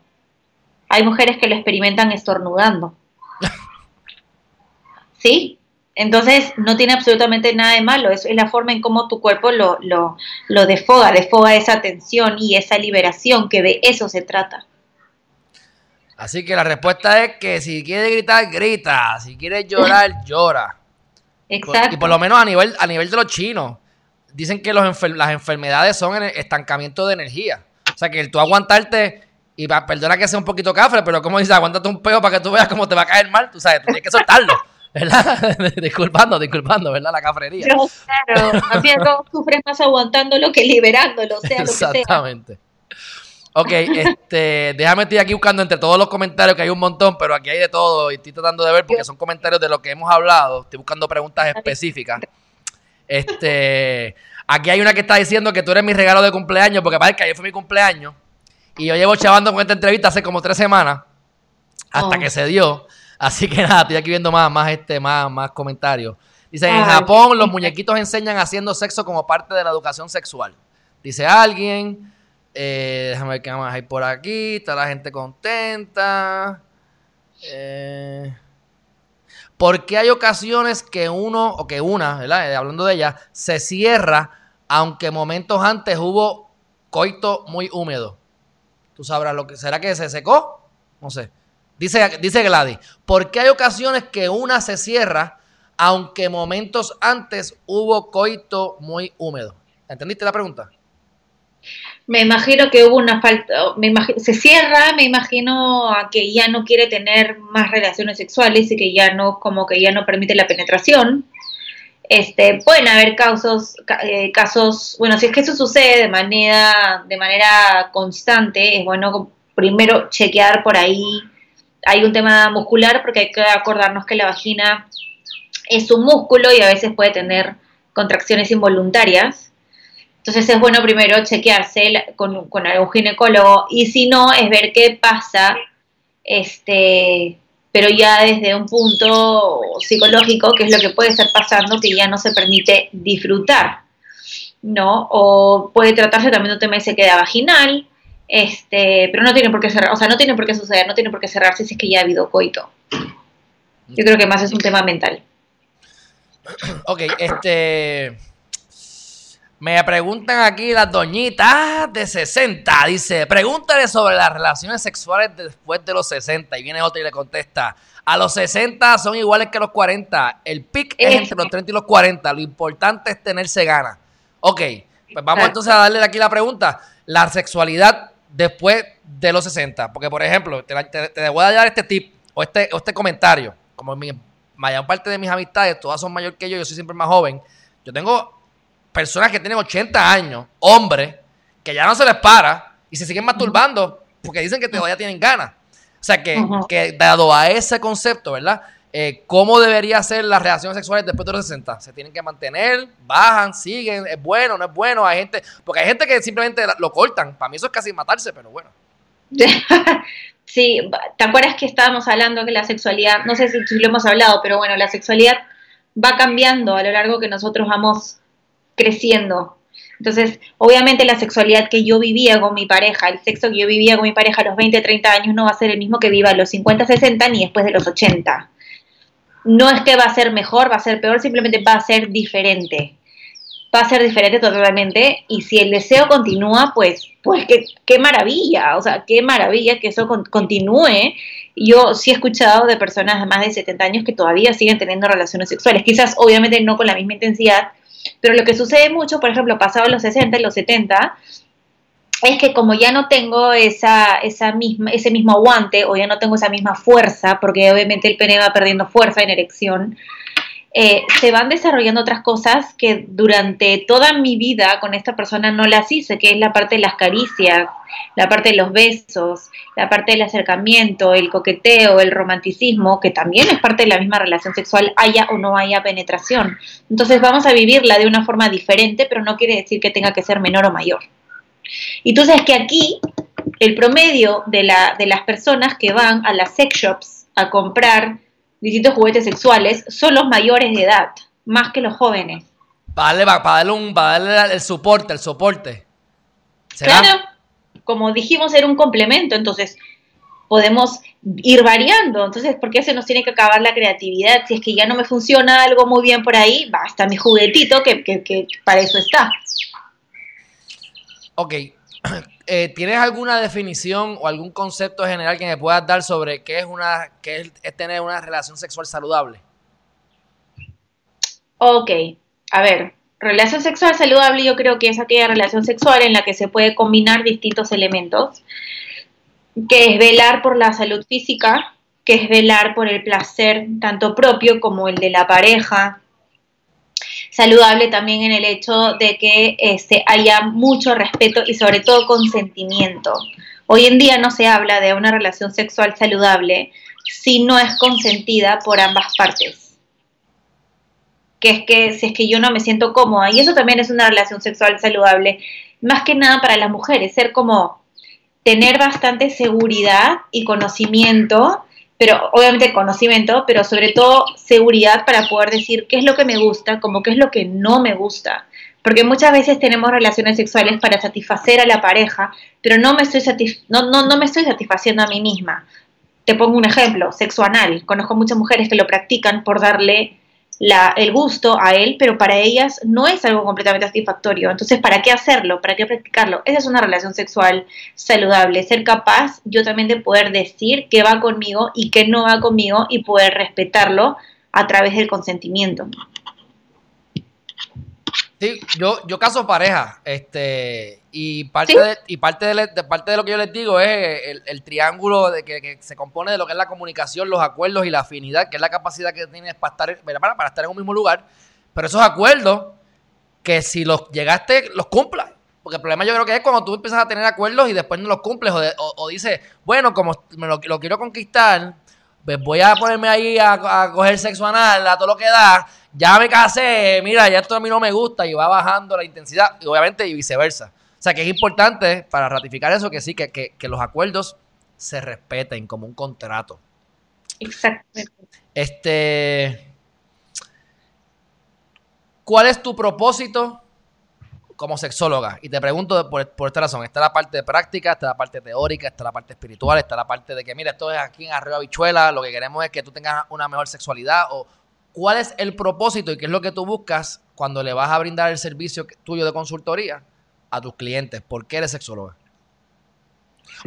Hay mujeres que lo experimentan estornudando. ¿Sí? Entonces no tiene absolutamente nada de malo, es, es la forma en cómo tu cuerpo lo, lo, lo defoga, defoga esa tensión y esa liberación, que de eso se trata. Así que la respuesta es que si quieres gritar, grita, si quieres llorar, llora. Exacto. Y por lo menos a nivel, a nivel de los chinos, dicen que los las enfermedades son el estancamiento de energía. O sea que el tú aguantarte y perdona que sea un poquito cafre, pero como dices, aguántate un peo para que tú veas cómo te va a caer mal, tú sabes, tú tienes que soltarlo, ¿verdad? disculpando, disculpando, ¿verdad? La cafrería. Pero, claro, también no sufres más aguantándolo que liberándolo, sea lo que sea. Exactamente. Ok, este, déjame estoy aquí buscando entre todos los comentarios, que hay un montón, pero aquí hay de todo y estoy tratando de ver porque son comentarios de lo que hemos hablado. Estoy buscando preguntas específicas. Este, aquí hay una que está diciendo que tú eres mi regalo de cumpleaños, porque parece que ayer fue mi cumpleaños. Y yo llevo chavando con esta entrevista hace como tres semanas, hasta Oh. que se dio. Así que nada, estoy aquí viendo más, más, este, más, más comentarios. Dice, en Japón los muñequitos enseñan haciendo sexo como parte de la educación sexual. Dice alguien. Eh, déjame ver qué más hay por aquí. Está la gente contenta. Eh, ¿Por qué hay ocasiones que uno, o que una, ¿verdad? Eh, hablando de ella, se cierra, aunque momentos antes hubo coito muy húmedo? Tú sabrás lo que. ¿Será que se secó? No sé. Dice, dice Gladys, ¿por qué hay ocasiones que una se cierra, aunque momentos antes hubo coito muy húmedo? ¿Entendiste la pregunta? Me imagino que hubo una falta, se cierra, me imagino a que ya no quiere tener más relaciones sexuales y que ya no, como que ya no permite la penetración. Este, pueden haber casos, ca- eh, casos, bueno, si es que eso sucede de manera, de manera constante, es bueno primero chequear por ahí. Hay un tema muscular porque hay que acordarnos que la vagina es un músculo y a veces puede tener contracciones involuntarias. Entonces es bueno primero chequearse con, con algún ginecólogo y si no es ver qué pasa, este, pero ya desde un punto psicológico, que es lo que puede estar pasando, que ya no se permite disfrutar, ¿no? O puede tratarse también de un tema de sequedad vaginal, este, pero no tiene por qué cerrar, o sea, no tiene por qué suceder, no tiene por qué cerrarse si es que ya ha habido coito. Yo creo que más es un tema mental. Ok, este. Me preguntan aquí las doñitas de 60. Dice, pregúntale sobre las relaciones sexuales después de los 60. Y viene otra y le contesta, a los 60 son iguales que los 40. El pic es entre los 30 y los 40. Lo importante es tenerse ganas. Ok, pues vamos entonces a darle aquí la pregunta. La sexualidad después de los 60. Porque, por ejemplo, te, la- te- te voy a dar este tip o este, o este comentario. Como mi mayor parte de mis amistades, todas son mayor que yo, yo soy siempre más joven. Yo tengo personas que tienen 80 años, hombres, que ya no se les para y se siguen masturbando porque dicen que todavía tienen ganas. O sea que, dado a ese concepto, ¿verdad? Eh, ¿Cómo debería ser las relaciones sexuales después de los 60? ¿Se tienen que mantener? ¿Bajan? ¿Siguen? ¿Es bueno? ¿No es bueno? Hay gente, porque hay gente que simplemente lo cortan. Para mí eso es casi matarse, pero bueno. Sí, ¿te acuerdas que estábamos hablando que la sexualidad, no sé si si lo hemos hablado, pero bueno, la sexualidad va cambiando a lo largo que nosotros vamos creciendo. Entonces, obviamente la sexualidad que yo vivía con mi pareja, el sexo que yo vivía con mi pareja a los 20, 30 años no va a ser el mismo que viva a los 50, 60 ni después de los 80. No es que va a ser mejor, va a ser peor, simplemente va a ser diferente. Va a ser diferente totalmente y si el deseo continúa, pues, pues qué, qué maravilla, o sea, qué maravilla que eso con- continúe. Yo sí he escuchado de personas de más de 70 años que todavía siguen teniendo relaciones sexuales, quizás obviamente no con la misma intensidad, pero lo que sucede mucho, por ejemplo, pasado los 60 y los 70, es que como ya no tengo esa, esa misma, ese mismo aguante o ya no tengo esa misma fuerza, porque obviamente el pene va perdiendo fuerza en erección, eh, se van desarrollando otras cosas que durante toda mi vida con esta persona no las hice, que es la parte de las caricias, la parte de los besos, la parte del acercamiento, el coqueteo, el romanticismo, que también es parte de la misma relación sexual, haya o no haya penetración. Entonces vamos a vivirla de una forma diferente, pero no quiere decir que tenga que ser menor o mayor. Y tú sabes que aquí el promedio de, la, de las personas que van a las sex shops a comprar distintos juguetes sexuales son los mayores de edad, más que los jóvenes. Para darle, para darle, un, para darle el soporte, el soporte. ¿Será? Claro, como dijimos, era un complemento, entonces podemos ir variando. Entonces, ¿por qué se nos tiene que acabar la creatividad? Si es que ya no me funciona algo muy bien por ahí, basta mi juguetito, que, que, que para eso está. Ok. Eh, ¿Tienes alguna definición o algún concepto general que me puedas dar sobre qué es una qué es, es tener una relación sexual saludable? Ok, a ver, relación sexual saludable yo creo que es aquella relación sexual en la que se puede combinar distintos elementos, que es velar por la salud física, que es velar por el placer tanto propio como el de la pareja, saludable también en el hecho de que este, haya mucho respeto y sobre todo consentimiento. Hoy en día no se habla de una relación sexual saludable si no es consentida por ambas partes. que es que si es que yo no me siento cómoda, y eso también es una relación sexual saludable, más que nada para las mujeres, ser como tener bastante seguridad y conocimiento, pero obviamente conocimiento, pero sobre todo seguridad para poder decir qué es lo que me gusta, como qué es lo que no me gusta. Porque muchas veces tenemos relaciones sexuales para satisfacer a la pareja, pero no me estoy, no, no, no me estoy satisfaciendo a mí misma. Te pongo un ejemplo, sexo anal. Conozco muchas mujeres que lo practican por darle la, el gusto a él, pero para ellas no es algo completamente satisfactorio. Entonces, ¿para qué hacerlo? ¿Para qué practicarlo? Esa es una relación sexual saludable. Ser capaz yo también de poder decir qué va conmigo y qué no va conmigo y poder respetarlo a través del consentimiento. Sí, yo, yo caso pareja, este, y parte, de, y parte, de, parte de lo que yo les digo es el, triángulo de que, se compone de lo que es la comunicación, los acuerdos y la afinidad, que es la capacidad que tienes para estar, para, para estar en un mismo lugar. Pero esos acuerdos, que si los llegaste, los cumplas. Porque el problema yo creo que es cuando tú empiezas a tener acuerdos y después no los cumples o, o, dices, bueno, como me lo, quiero conquistar, pues voy a ponerme ahí a, a coger sexo anal, a todo lo que da ya me casé, mira, ya esto a mí no me gusta y va bajando la intensidad, y obviamente y viceversa. O sea que es importante para ratificar eso que sí, que, que, los acuerdos se respeten como un contrato. Exactamente. Este, ¿cuál es tu propósito como sexóloga? Y te pregunto por, por, esta razón. Está la parte práctica, está la parte teórica, está la parte espiritual, está la parte de que, mira, esto es aquí en Arriba Bichuela, lo que queremos es que tú tengas una mejor sexualidad o, ¿Cuál es el propósito y qué es lo que tú buscas cuando le vas a brindar el servicio tuyo de consultoría a tus clientes? ¿Por qué eres sexóloga?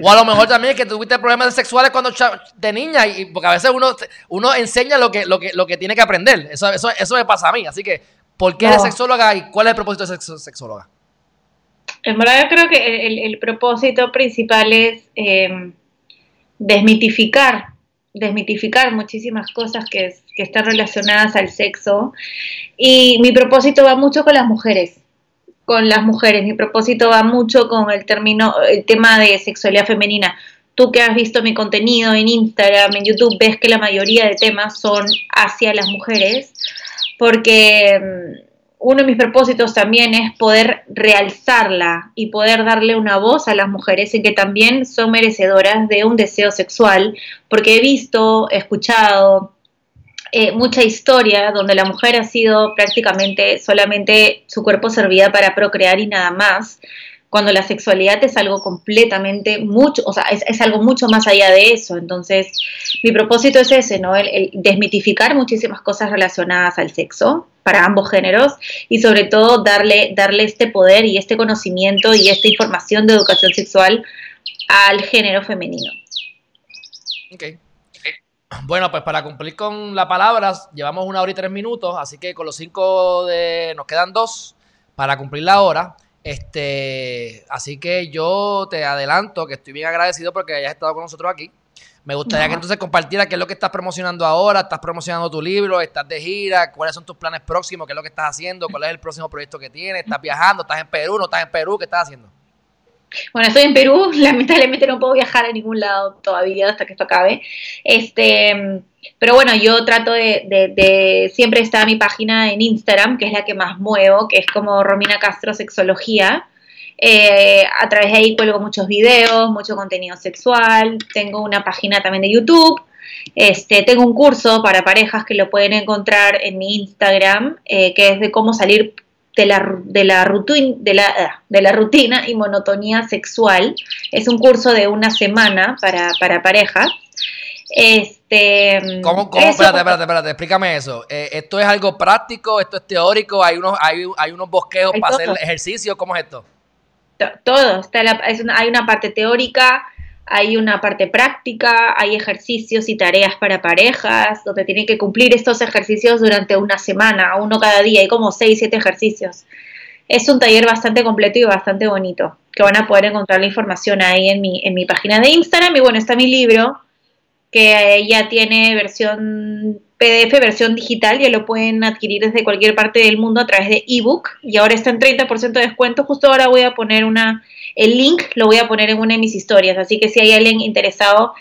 O a lo mejor también es que tuviste problemas sexuales cuando de niña, y, porque a veces uno, uno enseña lo que, lo, que, lo que tiene que aprender. Eso, eso, eso me pasa a mí. Así que, ¿por qué eres sexóloga y cuál es el propósito de ser sexóloga? En verdad, yo creo que el, propósito principal es eh, desmitificar desmitificar muchísimas cosas que, están relacionadas al sexo. Y mi propósito va mucho con las mujeres, con las mujeres. Mi propósito va mucho con el término, el tema de sexualidad femenina. Tú que has visto mi contenido en Instagram, en YouTube, ves que la mayoría de temas son hacia las mujeres, porque mm, uno de mis propósitos también es poder realzarla y poder darle una voz a las mujeres en que también son merecedoras de un deseo sexual, porque he visto, he escuchado eh, mucha historia donde la mujer ha sido prácticamente solamente su cuerpo servía para procrear y nada más, cuando la sexualidad es algo completamente mucho, o sea, es, algo mucho más allá de eso. Entonces, mi propósito es ese, ¿no? el, desmitificar muchísimas cosas relacionadas al sexo, para ambos géneros y sobre todo darle, darle este poder y este conocimiento y esta información de educación sexual al género femenino. Ok. Bueno, pues para cumplir con la palabra, llevamos una hora y tres minutos, así que con los cinco de. nos quedan dos para cumplir la hora. Este, así que yo te adelanto que estoy bien agradecido porque hayas estado con nosotros aquí. Me gustaría que entonces compartiera qué es lo que estás promocionando ahora, estás promocionando tu libro, estás de gira, cuáles son tus planes próximos, qué es lo que estás haciendo, cuál es el próximo proyecto que tienes, estás viajando, estás en Perú, no estás en Perú, ¿qué estás haciendo? Bueno, estoy en Perú, lamentablemente no puedo viajar a ningún lado todavía hasta que esto acabe. Este, pero bueno, yo trato de, siempre en mi página en Instagram, que es la que más muevo, que es como Romina Castro Sexología. Eh, a través de ahí cuelgo muchos videos, mucho contenido sexual. Tengo una página también de YouTube. Este, tengo un curso para parejas que lo pueden encontrar en mi Instagram, eh, que es de cómo salir de la, de, la rutina, de, la, de la rutina y monotonía sexual. Es un curso de una semana para, para parejas. Este, ¿Cómo, cómo? espérate, espérate, espérate, explícame eso. Eh, ¿Esto es algo práctico? ¿Esto es teórico? ¿Hay unos, hay, hay unos bosqueos para hacer ejercicio? ¿Cómo es esto? todo, está hay una parte teórica, hay una parte práctica, hay ejercicios y tareas para parejas, donde tienen que cumplir estos ejercicios durante una semana, uno cada día, hay como 6, 7 ejercicios. Es un taller bastante completo y bastante bonito, que van a poder encontrar la información ahí en mi, en mi página de Instagram. Y bueno, está mi libro, que ya tiene versión PDF, versión digital, ya lo pueden adquirir desde cualquier parte del mundo a través de ebook y ahora está en 30% de descuento. Justo ahora voy a poner una, el link lo voy a poner en una de mis historias, así que si hay alguien interesado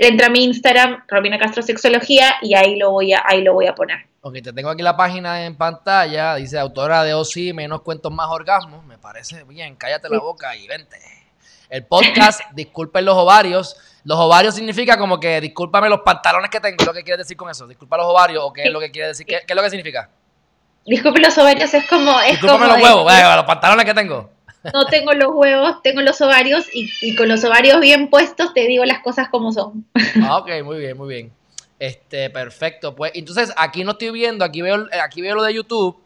entra a mi Instagram, Romina Castro Sexología, y ahí lo voy a, ahí lo voy a poner. Ok, te tengo aquí la página en pantalla, dice autora de OSI, menos cuentos más orgasmos, me parece bien, cállate la boca y vente. El podcast, disculpen los ovarios, los ovarios significa como que discúlpame los pantalones que tengo, lo que quieres decir con eso? Disculpa los ovarios o qué es lo que quiere decir, ¿Qué, es lo que significa? Disculpe los ovarios es como... Es Discúlpame los huevos, los pantalones que tengo. No tengo los huevos, tengo los ovarios y, con los ovarios bien puestos te digo las cosas como son. Ah, ok, muy bien, muy bien. Este, perfecto. Pues entonces aquí no estoy viendo, aquí veo, aquí veo lo de YouTube,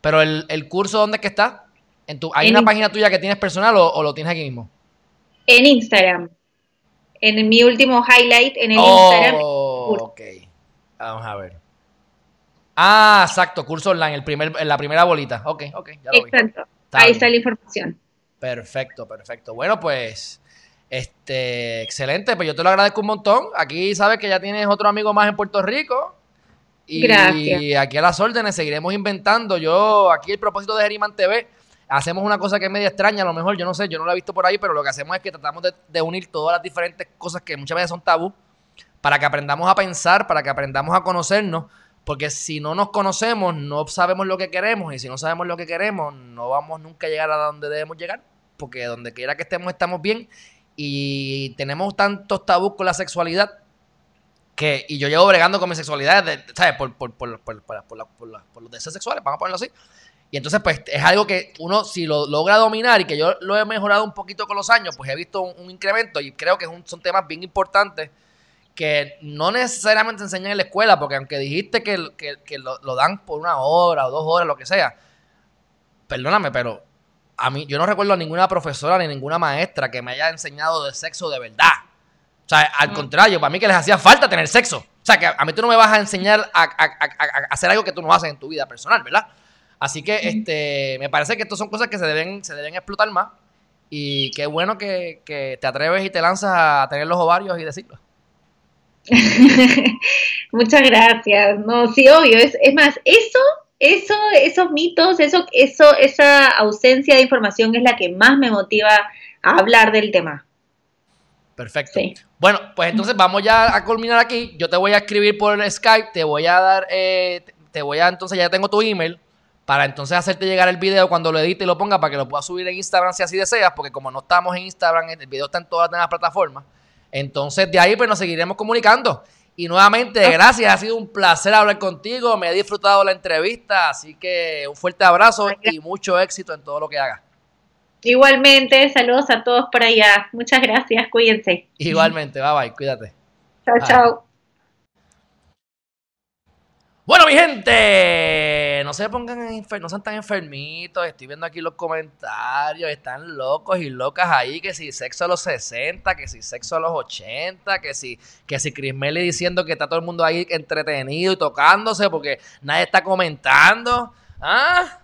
pero el, curso, ¿dónde es que está? ¿En tu, ¿Hay una página tuya que tienes personal o, lo tienes aquí mismo? En Instagram. En mi último highlight en el oh, Instagram. Ok. Vamos a ver. Ah, exacto, curso online, el primer, la primera bolita. Ok, ok, ya lo Exacto. Ahí está la información. Perfecto, perfecto. Bueno, pues, este, excelente. Pues yo te lo agradezco un montón. Aquí sabes que ya tienes otro amigo más en Puerto Rico. Y Gracias. aquí a las órdenes seguiremos inventando. Yo, aquí el propósito de Geriman TV, hacemos una cosa que es media extraña, a lo mejor, yo no sé, yo no la he visto por ahí, pero lo que hacemos es que tratamos de, unir todas las diferentes cosas que muchas veces son tabú, para que aprendamos a pensar, para que aprendamos a conocernos, porque si no nos conocemos, no sabemos lo que queremos, y si no sabemos lo que queremos, no vamos nunca a llegar a donde debemos llegar porque donde quiera que estemos estamos bien y tenemos tantos tabús con la sexualidad que, y yo llevo bregando con mi sexualidad, ¿sabes? Por, por, por, los deseos sexuales, vamos a ponerlo así. Y entonces, pues, es algo que uno, si lo logra dominar y que yo lo he mejorado un poquito con los años, pues he visto un, incremento y creo que son temas bien importantes que no necesariamente enseñan en la escuela, porque aunque dijiste que, lo, lo, dan por una hora o dos horas, lo que sea, perdóname, pero a mí, yo no recuerdo a ninguna profesora ni ninguna maestra que me haya enseñado de sexo de verdad. O sea, al mm. contrario, para mí que les hacía falta tener sexo. O sea, que a mí tú no me vas a enseñar a, hacer algo que tú no haces en tu vida personal, ¿verdad? Así que este, me parece que estas son cosas que se deben, se deben explotar más. Y qué bueno que, te atreves y te lanzas a tener los ovarios y decirlo. Muchas gracias. No, sí, obvio. Es, es más, eso eso, esos mitos, eso, eso, esa ausencia de información es la que más me motiva a hablar del tema. Perfecto. Bueno, pues entonces vamos ya a culminar aquí. Yo te voy a escribir por Skype, te voy a dar, eh, te voy a, entonces ya tengo tu email para entonces hacerte llegar el video cuando lo edite y lo ponga para que lo puedas subir en Instagram si así deseas, porque como no estamos en Instagram, el video está en todas las plataformas. Entonces de ahí pues nos seguiremos comunicando. Y nuevamente, gracias, ha sido un placer hablar contigo, me he disfrutado la entrevista, así que un fuerte abrazo y mucho éxito en todo lo que hagas. Igualmente, saludos a todos por allá. Muchas gracias, cuídense. Igualmente, bye bye, cuídate. Chao, chao. Bueno, mi gente, no se pongan no sean tan enfermitos. Estoy viendo aquí los comentarios. Están locos y locas ahí. Que si sexo a los 60, que si sexo a los 80, que si, que si Chris diciendo que está todo el mundo ahí entretenido y tocándose porque nadie está comentando. ¿Ah?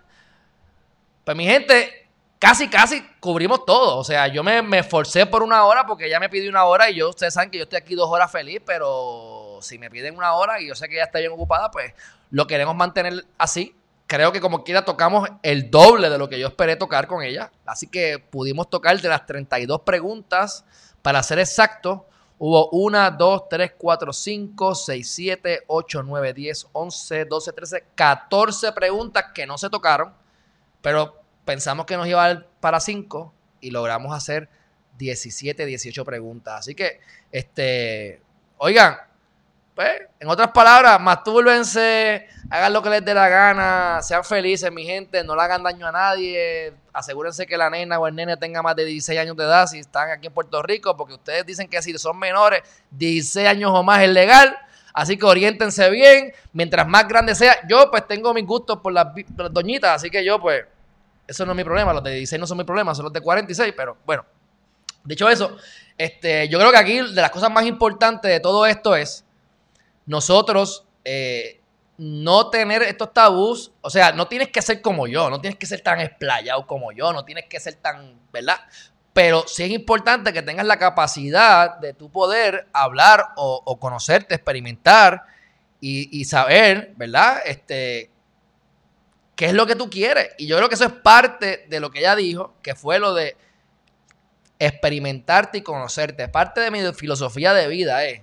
Pues mi gente, casi, casi cubrimos todo. O sea, yo me, me esforcé por una hora porque ella me pidió una hora y yo, ustedes saben que yo estoy aquí dos horas feliz, pero si me piden una hora y yo sé que ella está bien ocupada, pues lo queremos mantener así. Creo que como quiera tocamos el doble de lo que yo esperé tocar con ella. Así que pudimos tocar de las 32 preguntas, para ser exacto, hubo 1, 2, 3, 4, 5, 6, 7, 8, 9, 10, 11, 12, 13, 14 preguntas que no se tocaron, pero pensamos que nos iba a dar para 5 y logramos hacer 17, 18 preguntas. Así que, este, oigan, pues, en otras palabras, mastúrbense, hagan lo que les dé la gana, sean felices, mi gente, no le hagan daño a nadie, asegúrense que la nena o el nene tenga más de 16 años de edad si están aquí en Puerto Rico, porque ustedes dicen que si son menores, 16 años o más es legal, así que oriéntense bien, mientras más grande sea, yo pues tengo mis gustos por las, doñitas, así que yo pues, eso no es mi problema, los de 16 no son mi problema, son los de 46, pero bueno, dicho eso, este, yo creo que aquí de las cosas más importantes de todo esto es nosotros eh, no tener estos tabús, o sea, no tienes que ser como yo, no tienes que ser tan explayado como yo, no tienes que ser tan, ¿verdad? Pero sí es importante que tengas la capacidad de tu poder hablar o, conocerte, experimentar y, saber, ¿verdad? Este, qué es lo que tú quieres. Y yo creo que eso es parte de lo que ella dijo, que fue lo de experimentarte y conocerte. Parte de mi filosofía de vida es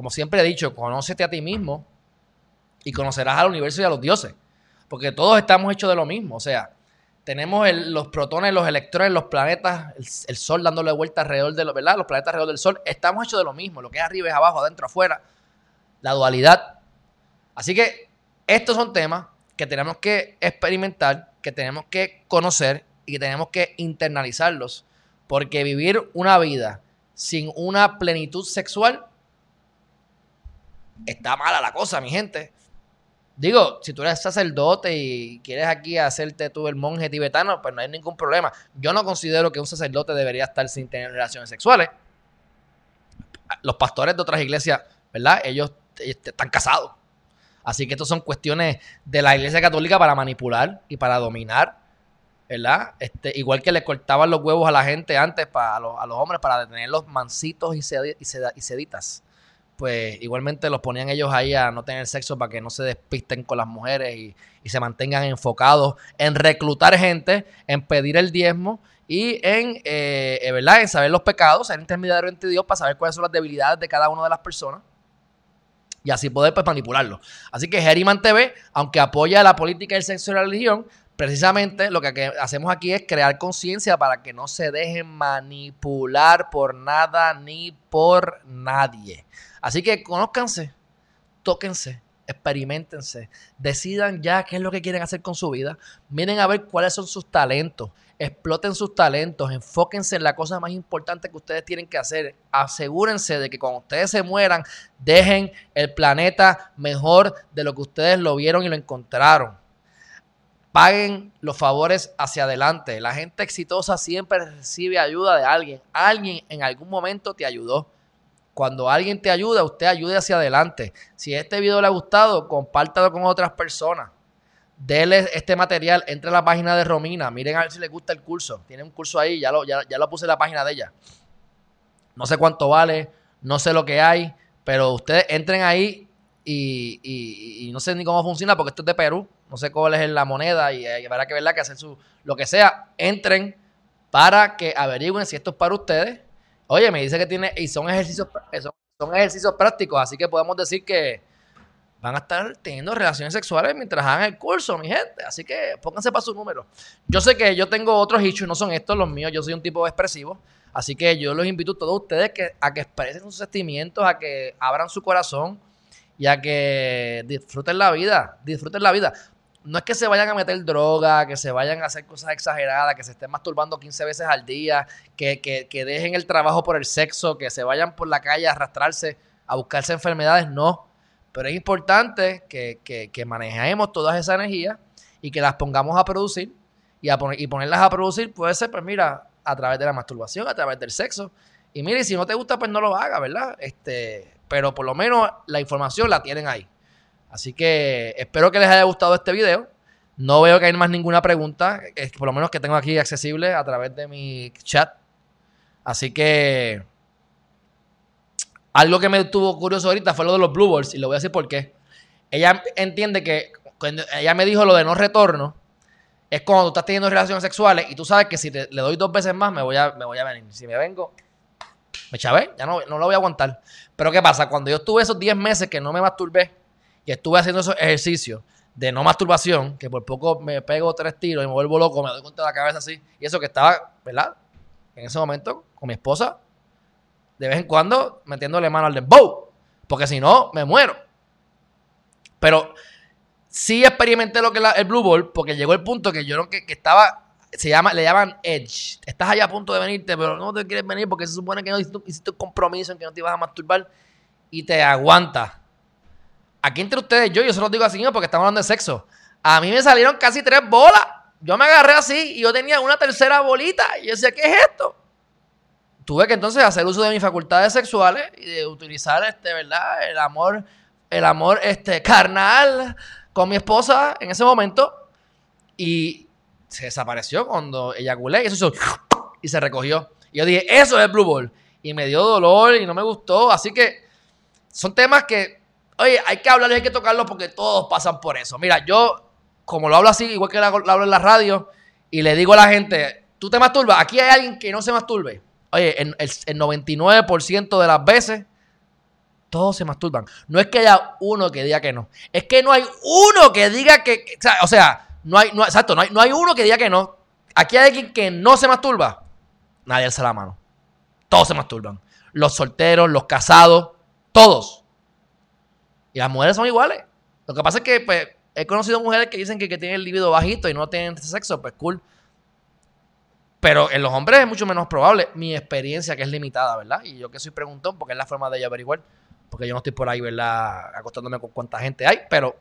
como siempre he dicho, conócete a ti mismo y conocerás al universo y a los dioses. Porque todos estamos hechos de lo mismo. O sea, tenemos los protones, los electrones, los planetas, el, Sol dándole vuelta alrededor de los, planetas alrededor del Sol. Estamos hechos de lo mismo. Lo que es arriba es abajo, adentro, afuera. La dualidad. Así que estos son temas que tenemos que experimentar, que tenemos que conocer y que tenemos que internalizarlos. Porque vivir una vida sin una plenitud sexual está mala la cosa, mi gente. Digo, si tú eres sacerdote y quieres aquí hacerte tú el monje tibetano, pues no hay ningún problema. Yo no considero que un sacerdote debería estar sin tener relaciones sexuales. Los pastores de otras iglesias, ¿verdad? Ellos, están casados. Así que estas son cuestiones de la iglesia católica para manipular y para dominar, ¿verdad? Este, igual que le cortaban los huevos a la gente antes, para, a, los, hombres, para detenerlos mansitos y, y seditas pues igualmente los ponían ellos ahí a no tener sexo para que no se despisten con las mujeres y, se mantengan enfocados en reclutar gente, en pedir el diezmo y en, eh, eh, ¿verdad? en saber los pecados, ser intermediario entre Dios para saber cuáles son las debilidades de cada una de las personas y así poder pues, manipularlo. Así que Geriman TV, aunque apoya la política del sexo y la religión, precisamente lo que hacemos aquí es crear conciencia para que no se dejen manipular por nada ni por nadie. Así que conózcanse, tóquense, experimentense, decidan ya qué es lo que quieren hacer con su vida, miren a ver cuáles son sus talentos, exploten sus talentos, enfóquense en la cosa más importante que ustedes tienen que hacer, asegúrense de que cuando ustedes se mueran, dejen el planeta mejor de lo que ustedes lo vieron y lo encontraron. Paguen los favores hacia adelante. La gente exitosa siempre recibe ayuda de alguien. Alguien en algún momento te ayudó. Cuando alguien te ayuda, usted ayude hacia adelante. Si este video le ha gustado, compártalo con otras personas. Dele este material, entre a la página de Romina, miren a ver si les gusta el curso. Tiene un curso ahí, ya lo, ya, lo puse en la página de ella. No sé cuánto vale, no sé lo que hay, pero ustedes entren ahí y, no sé ni cómo funciona porque esto es de Perú, no sé cuál es la moneda y habrá que verla que hacer su, lo que sea, entren para que averigüen si esto es para ustedes Oye, me dice que tiene, y son ejercicios, son, ejercicios prácticos, así que podemos decir que van a estar teniendo relaciones sexuales mientras hagan el curso, mi gente. Así que pónganse para su número. Yo sé que yo tengo otros issues, no son estos los míos, yo soy un tipo expresivo. Así que yo los invito a todos ustedes que, a que expresen sus sentimientos, a que abran su corazón y a que disfruten la vida, disfruten la vida no es que se vayan a meter droga, que se vayan a hacer cosas exageradas, que se estén masturbando 15 veces al día, que, que, dejen el trabajo por el sexo, que se vayan por la calle a arrastrarse, a buscarse enfermedades, no. Pero es importante que, que manejemos todas esas energías y que las pongamos a producir y, a y ponerlas a producir puede ser, pues mira, a través de la masturbación, a través del sexo. Y mire, si no te gusta, pues no lo haga, ¿verdad? Este, pero por lo menos la información la tienen ahí. Así que espero que les haya gustado este video. No veo que hay más ninguna pregunta, por lo menos que tengo aquí accesible a través de mi chat. Así que algo que me tuvo curioso ahorita fue lo de los Blue Balls y le voy a decir por qué. Ella entiende que cuando ella me dijo lo de no retorno, es cuando tú estás teniendo relaciones sexuales y tú sabes que si le doy dos veces más me voy a, me voy a venir. Si me vengo, me chavé, ya no, no lo voy a aguantar. Pero ¿qué pasa? Cuando yo estuve esos 10 meses que no me masturbé, y estuve haciendo esos ejercicios de no masturbación, que por poco me pego tres tiros y me vuelvo loco, me doy contra la cabeza así, y eso que estaba, ¿verdad? En ese momento, con mi esposa, de vez en cuando metiéndole mano al dembow, porque si no, me muero. Pero sí experimenté lo que es el Blue Ball, porque llegó el punto que yo no, que, que estaba se llama, le llaman edge. Estás allá a punto de venirte, pero no te quieres venir porque se supone que no hiciste, un compromiso en que no te ibas a masturbar y te aguanta aquí entre ustedes, yo, yo se los digo así porque estamos hablando de sexo. A mí me salieron casi tres bolas. Yo me agarré así y yo tenía una tercera bolita. Y yo decía, ¿qué es esto? Tuve que entonces hacer uso de mis facultades sexuales y de utilizar, este, ¿verdad? El amor, el amor, este, carnal con mi esposa en ese momento. Y se desapareció cuando eyaculé y eso hizo, y se recogió. Y yo dije, eso es Blue Ball. Y me dio dolor y no me gustó. Así que son temas que Oye, hay que hablar y hay que tocarlo porque todos pasan por eso. Mira, yo, como lo hablo así, igual que lo hablo en la radio, y le digo a la gente, ¿tú te masturbas? Aquí hay alguien que no se masturbe. Oye, el, el 99% de las veces Todos se masturban. No es que haya uno que diga que no. Es que no hay uno que diga que. O sea, no hay, exacto, no hay, no hay uno que diga que no. Aquí hay alguien que no se masturba. Nadie alza la mano. Todos se masturban. Los solteros, los casados, todos. Y las mujeres son iguales. Lo que pasa es que pues, he conocido mujeres que dicen que, que tienen el libido bajito y no tienen sexo, pues cool. Pero en los hombres es mucho menos probable. Mi experiencia, que es limitada, ¿verdad? Y yo que soy preguntón, porque es la forma de ella averiguar. Porque yo no estoy por ahí, ¿verdad? Acostándome con cuánta gente hay. Pero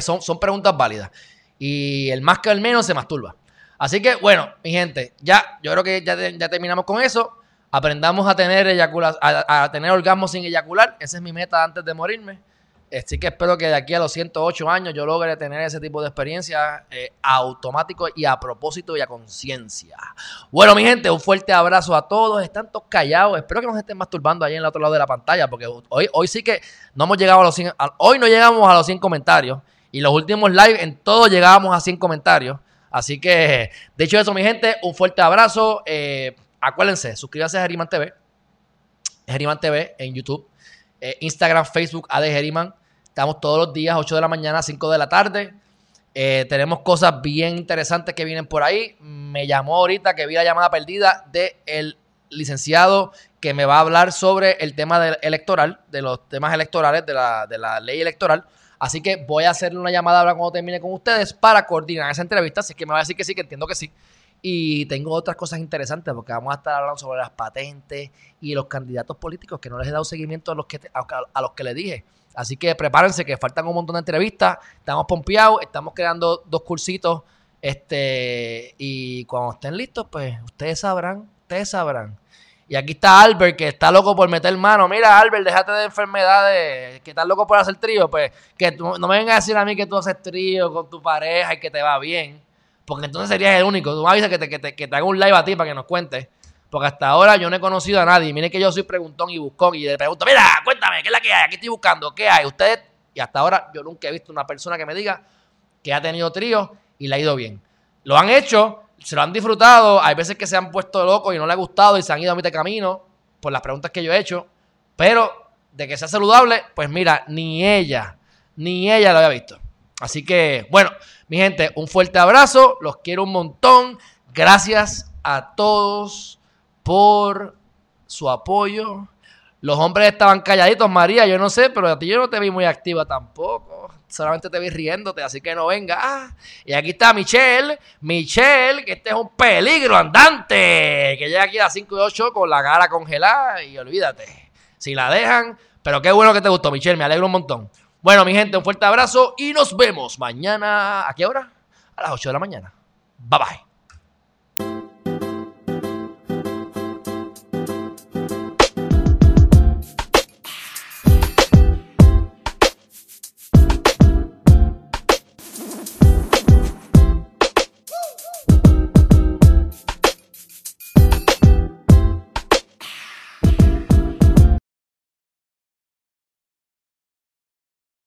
son, son preguntas válidas. Y el más que el menos se masturba. Así que, bueno, mi gente, ya, yo creo que ya, ya terminamos con eso. Aprendamos a tener, a, a tener orgasmo sin eyacular. Esa es mi meta antes de morirme. Así que espero que de aquí a los 108 años yo logre tener ese tipo de experiencia eh, automático y a propósito y a conciencia. Bueno, mi gente, un fuerte abrazo a todos. Están todos callados. Espero que nos estén masturbando ahí en el otro lado de la pantalla, porque hoy, hoy sí que no hemos llegado a los 100. hoy no llegamos a los 100 comentarios. Y los últimos live en todo llegábamos a 100 comentarios. Así que, de hecho, eso, mi gente, un fuerte abrazo. Eh, acuérdense, suscríbanse a Geriman TV. Geriman TV en YouTube. Eh, Instagram, Facebook, AD Geriman. Estamos todos los días, 8 de la mañana, 5 de la tarde. Eh, tenemos cosas bien interesantes que vienen por ahí. Me llamó ahorita que vi la llamada perdida del licenciado que me va a hablar sobre el tema del electoral, de los temas electorales, de la, de la ley electoral. Así que voy a hacerle una llamada ahora cuando termine con ustedes para coordinar esa entrevista. Así que me va a decir que sí, que entiendo que sí. Y tengo otras cosas interesantes porque vamos a estar hablando sobre las patentes y los candidatos políticos que no les he dado seguimiento a los que, a, los que les dije. Así que prepárense que faltan un montón de entrevistas. Estamos pompeados, estamos creando dos cursitos. Este, y cuando estén listos, pues ustedes sabrán, ustedes sabrán. Y aquí está Albert, que está loco por meter mano. Mira, Albert, déjate de enfermedades, que estás loco por hacer trío. Pues que no me vengas a decir a mí que tú haces trío con tu pareja y que te va bien. Porque entonces serías el único. Tú me avisas que te, que, te, que te haga un live a ti para que nos cuentes. Porque hasta ahora yo no he conocido a nadie. Mire que yo soy preguntón y buscón. Y le pregunto, mira, cuéntame, ¿qué es la que hay? Aquí estoy buscando, ¿qué hay? Ustedes, y hasta ahora yo nunca he visto una persona que me diga que ha tenido trío y le ha ido bien. Lo han hecho, se lo han disfrutado. Hay veces que se han puesto locos y no le ha gustado y se han ido a mitad de camino por las preguntas que yo he hecho. Pero de que sea saludable, pues mira, ni ella, ni ella lo había visto. Así que, bueno, mi gente, un fuerte abrazo. Los quiero un montón. Gracias a todos por su apoyo. Los hombres estaban calladitos, María, yo no sé, pero a ti yo no te vi muy activa tampoco. Solamente te vi riéndote, así que no venga. y aquí está Michelle. Michelle, que este es un peligro andante. Que llega aquí a las 5 y 8 con la cara congelada. Y olvídate. Si la dejan. Pero qué bueno que te gustó, Michelle. Me alegro un montón. Bueno, mi gente, un fuerte abrazo. Y nos vemos mañana. ¿A qué hora? A las 8 de la mañana. Bye bye.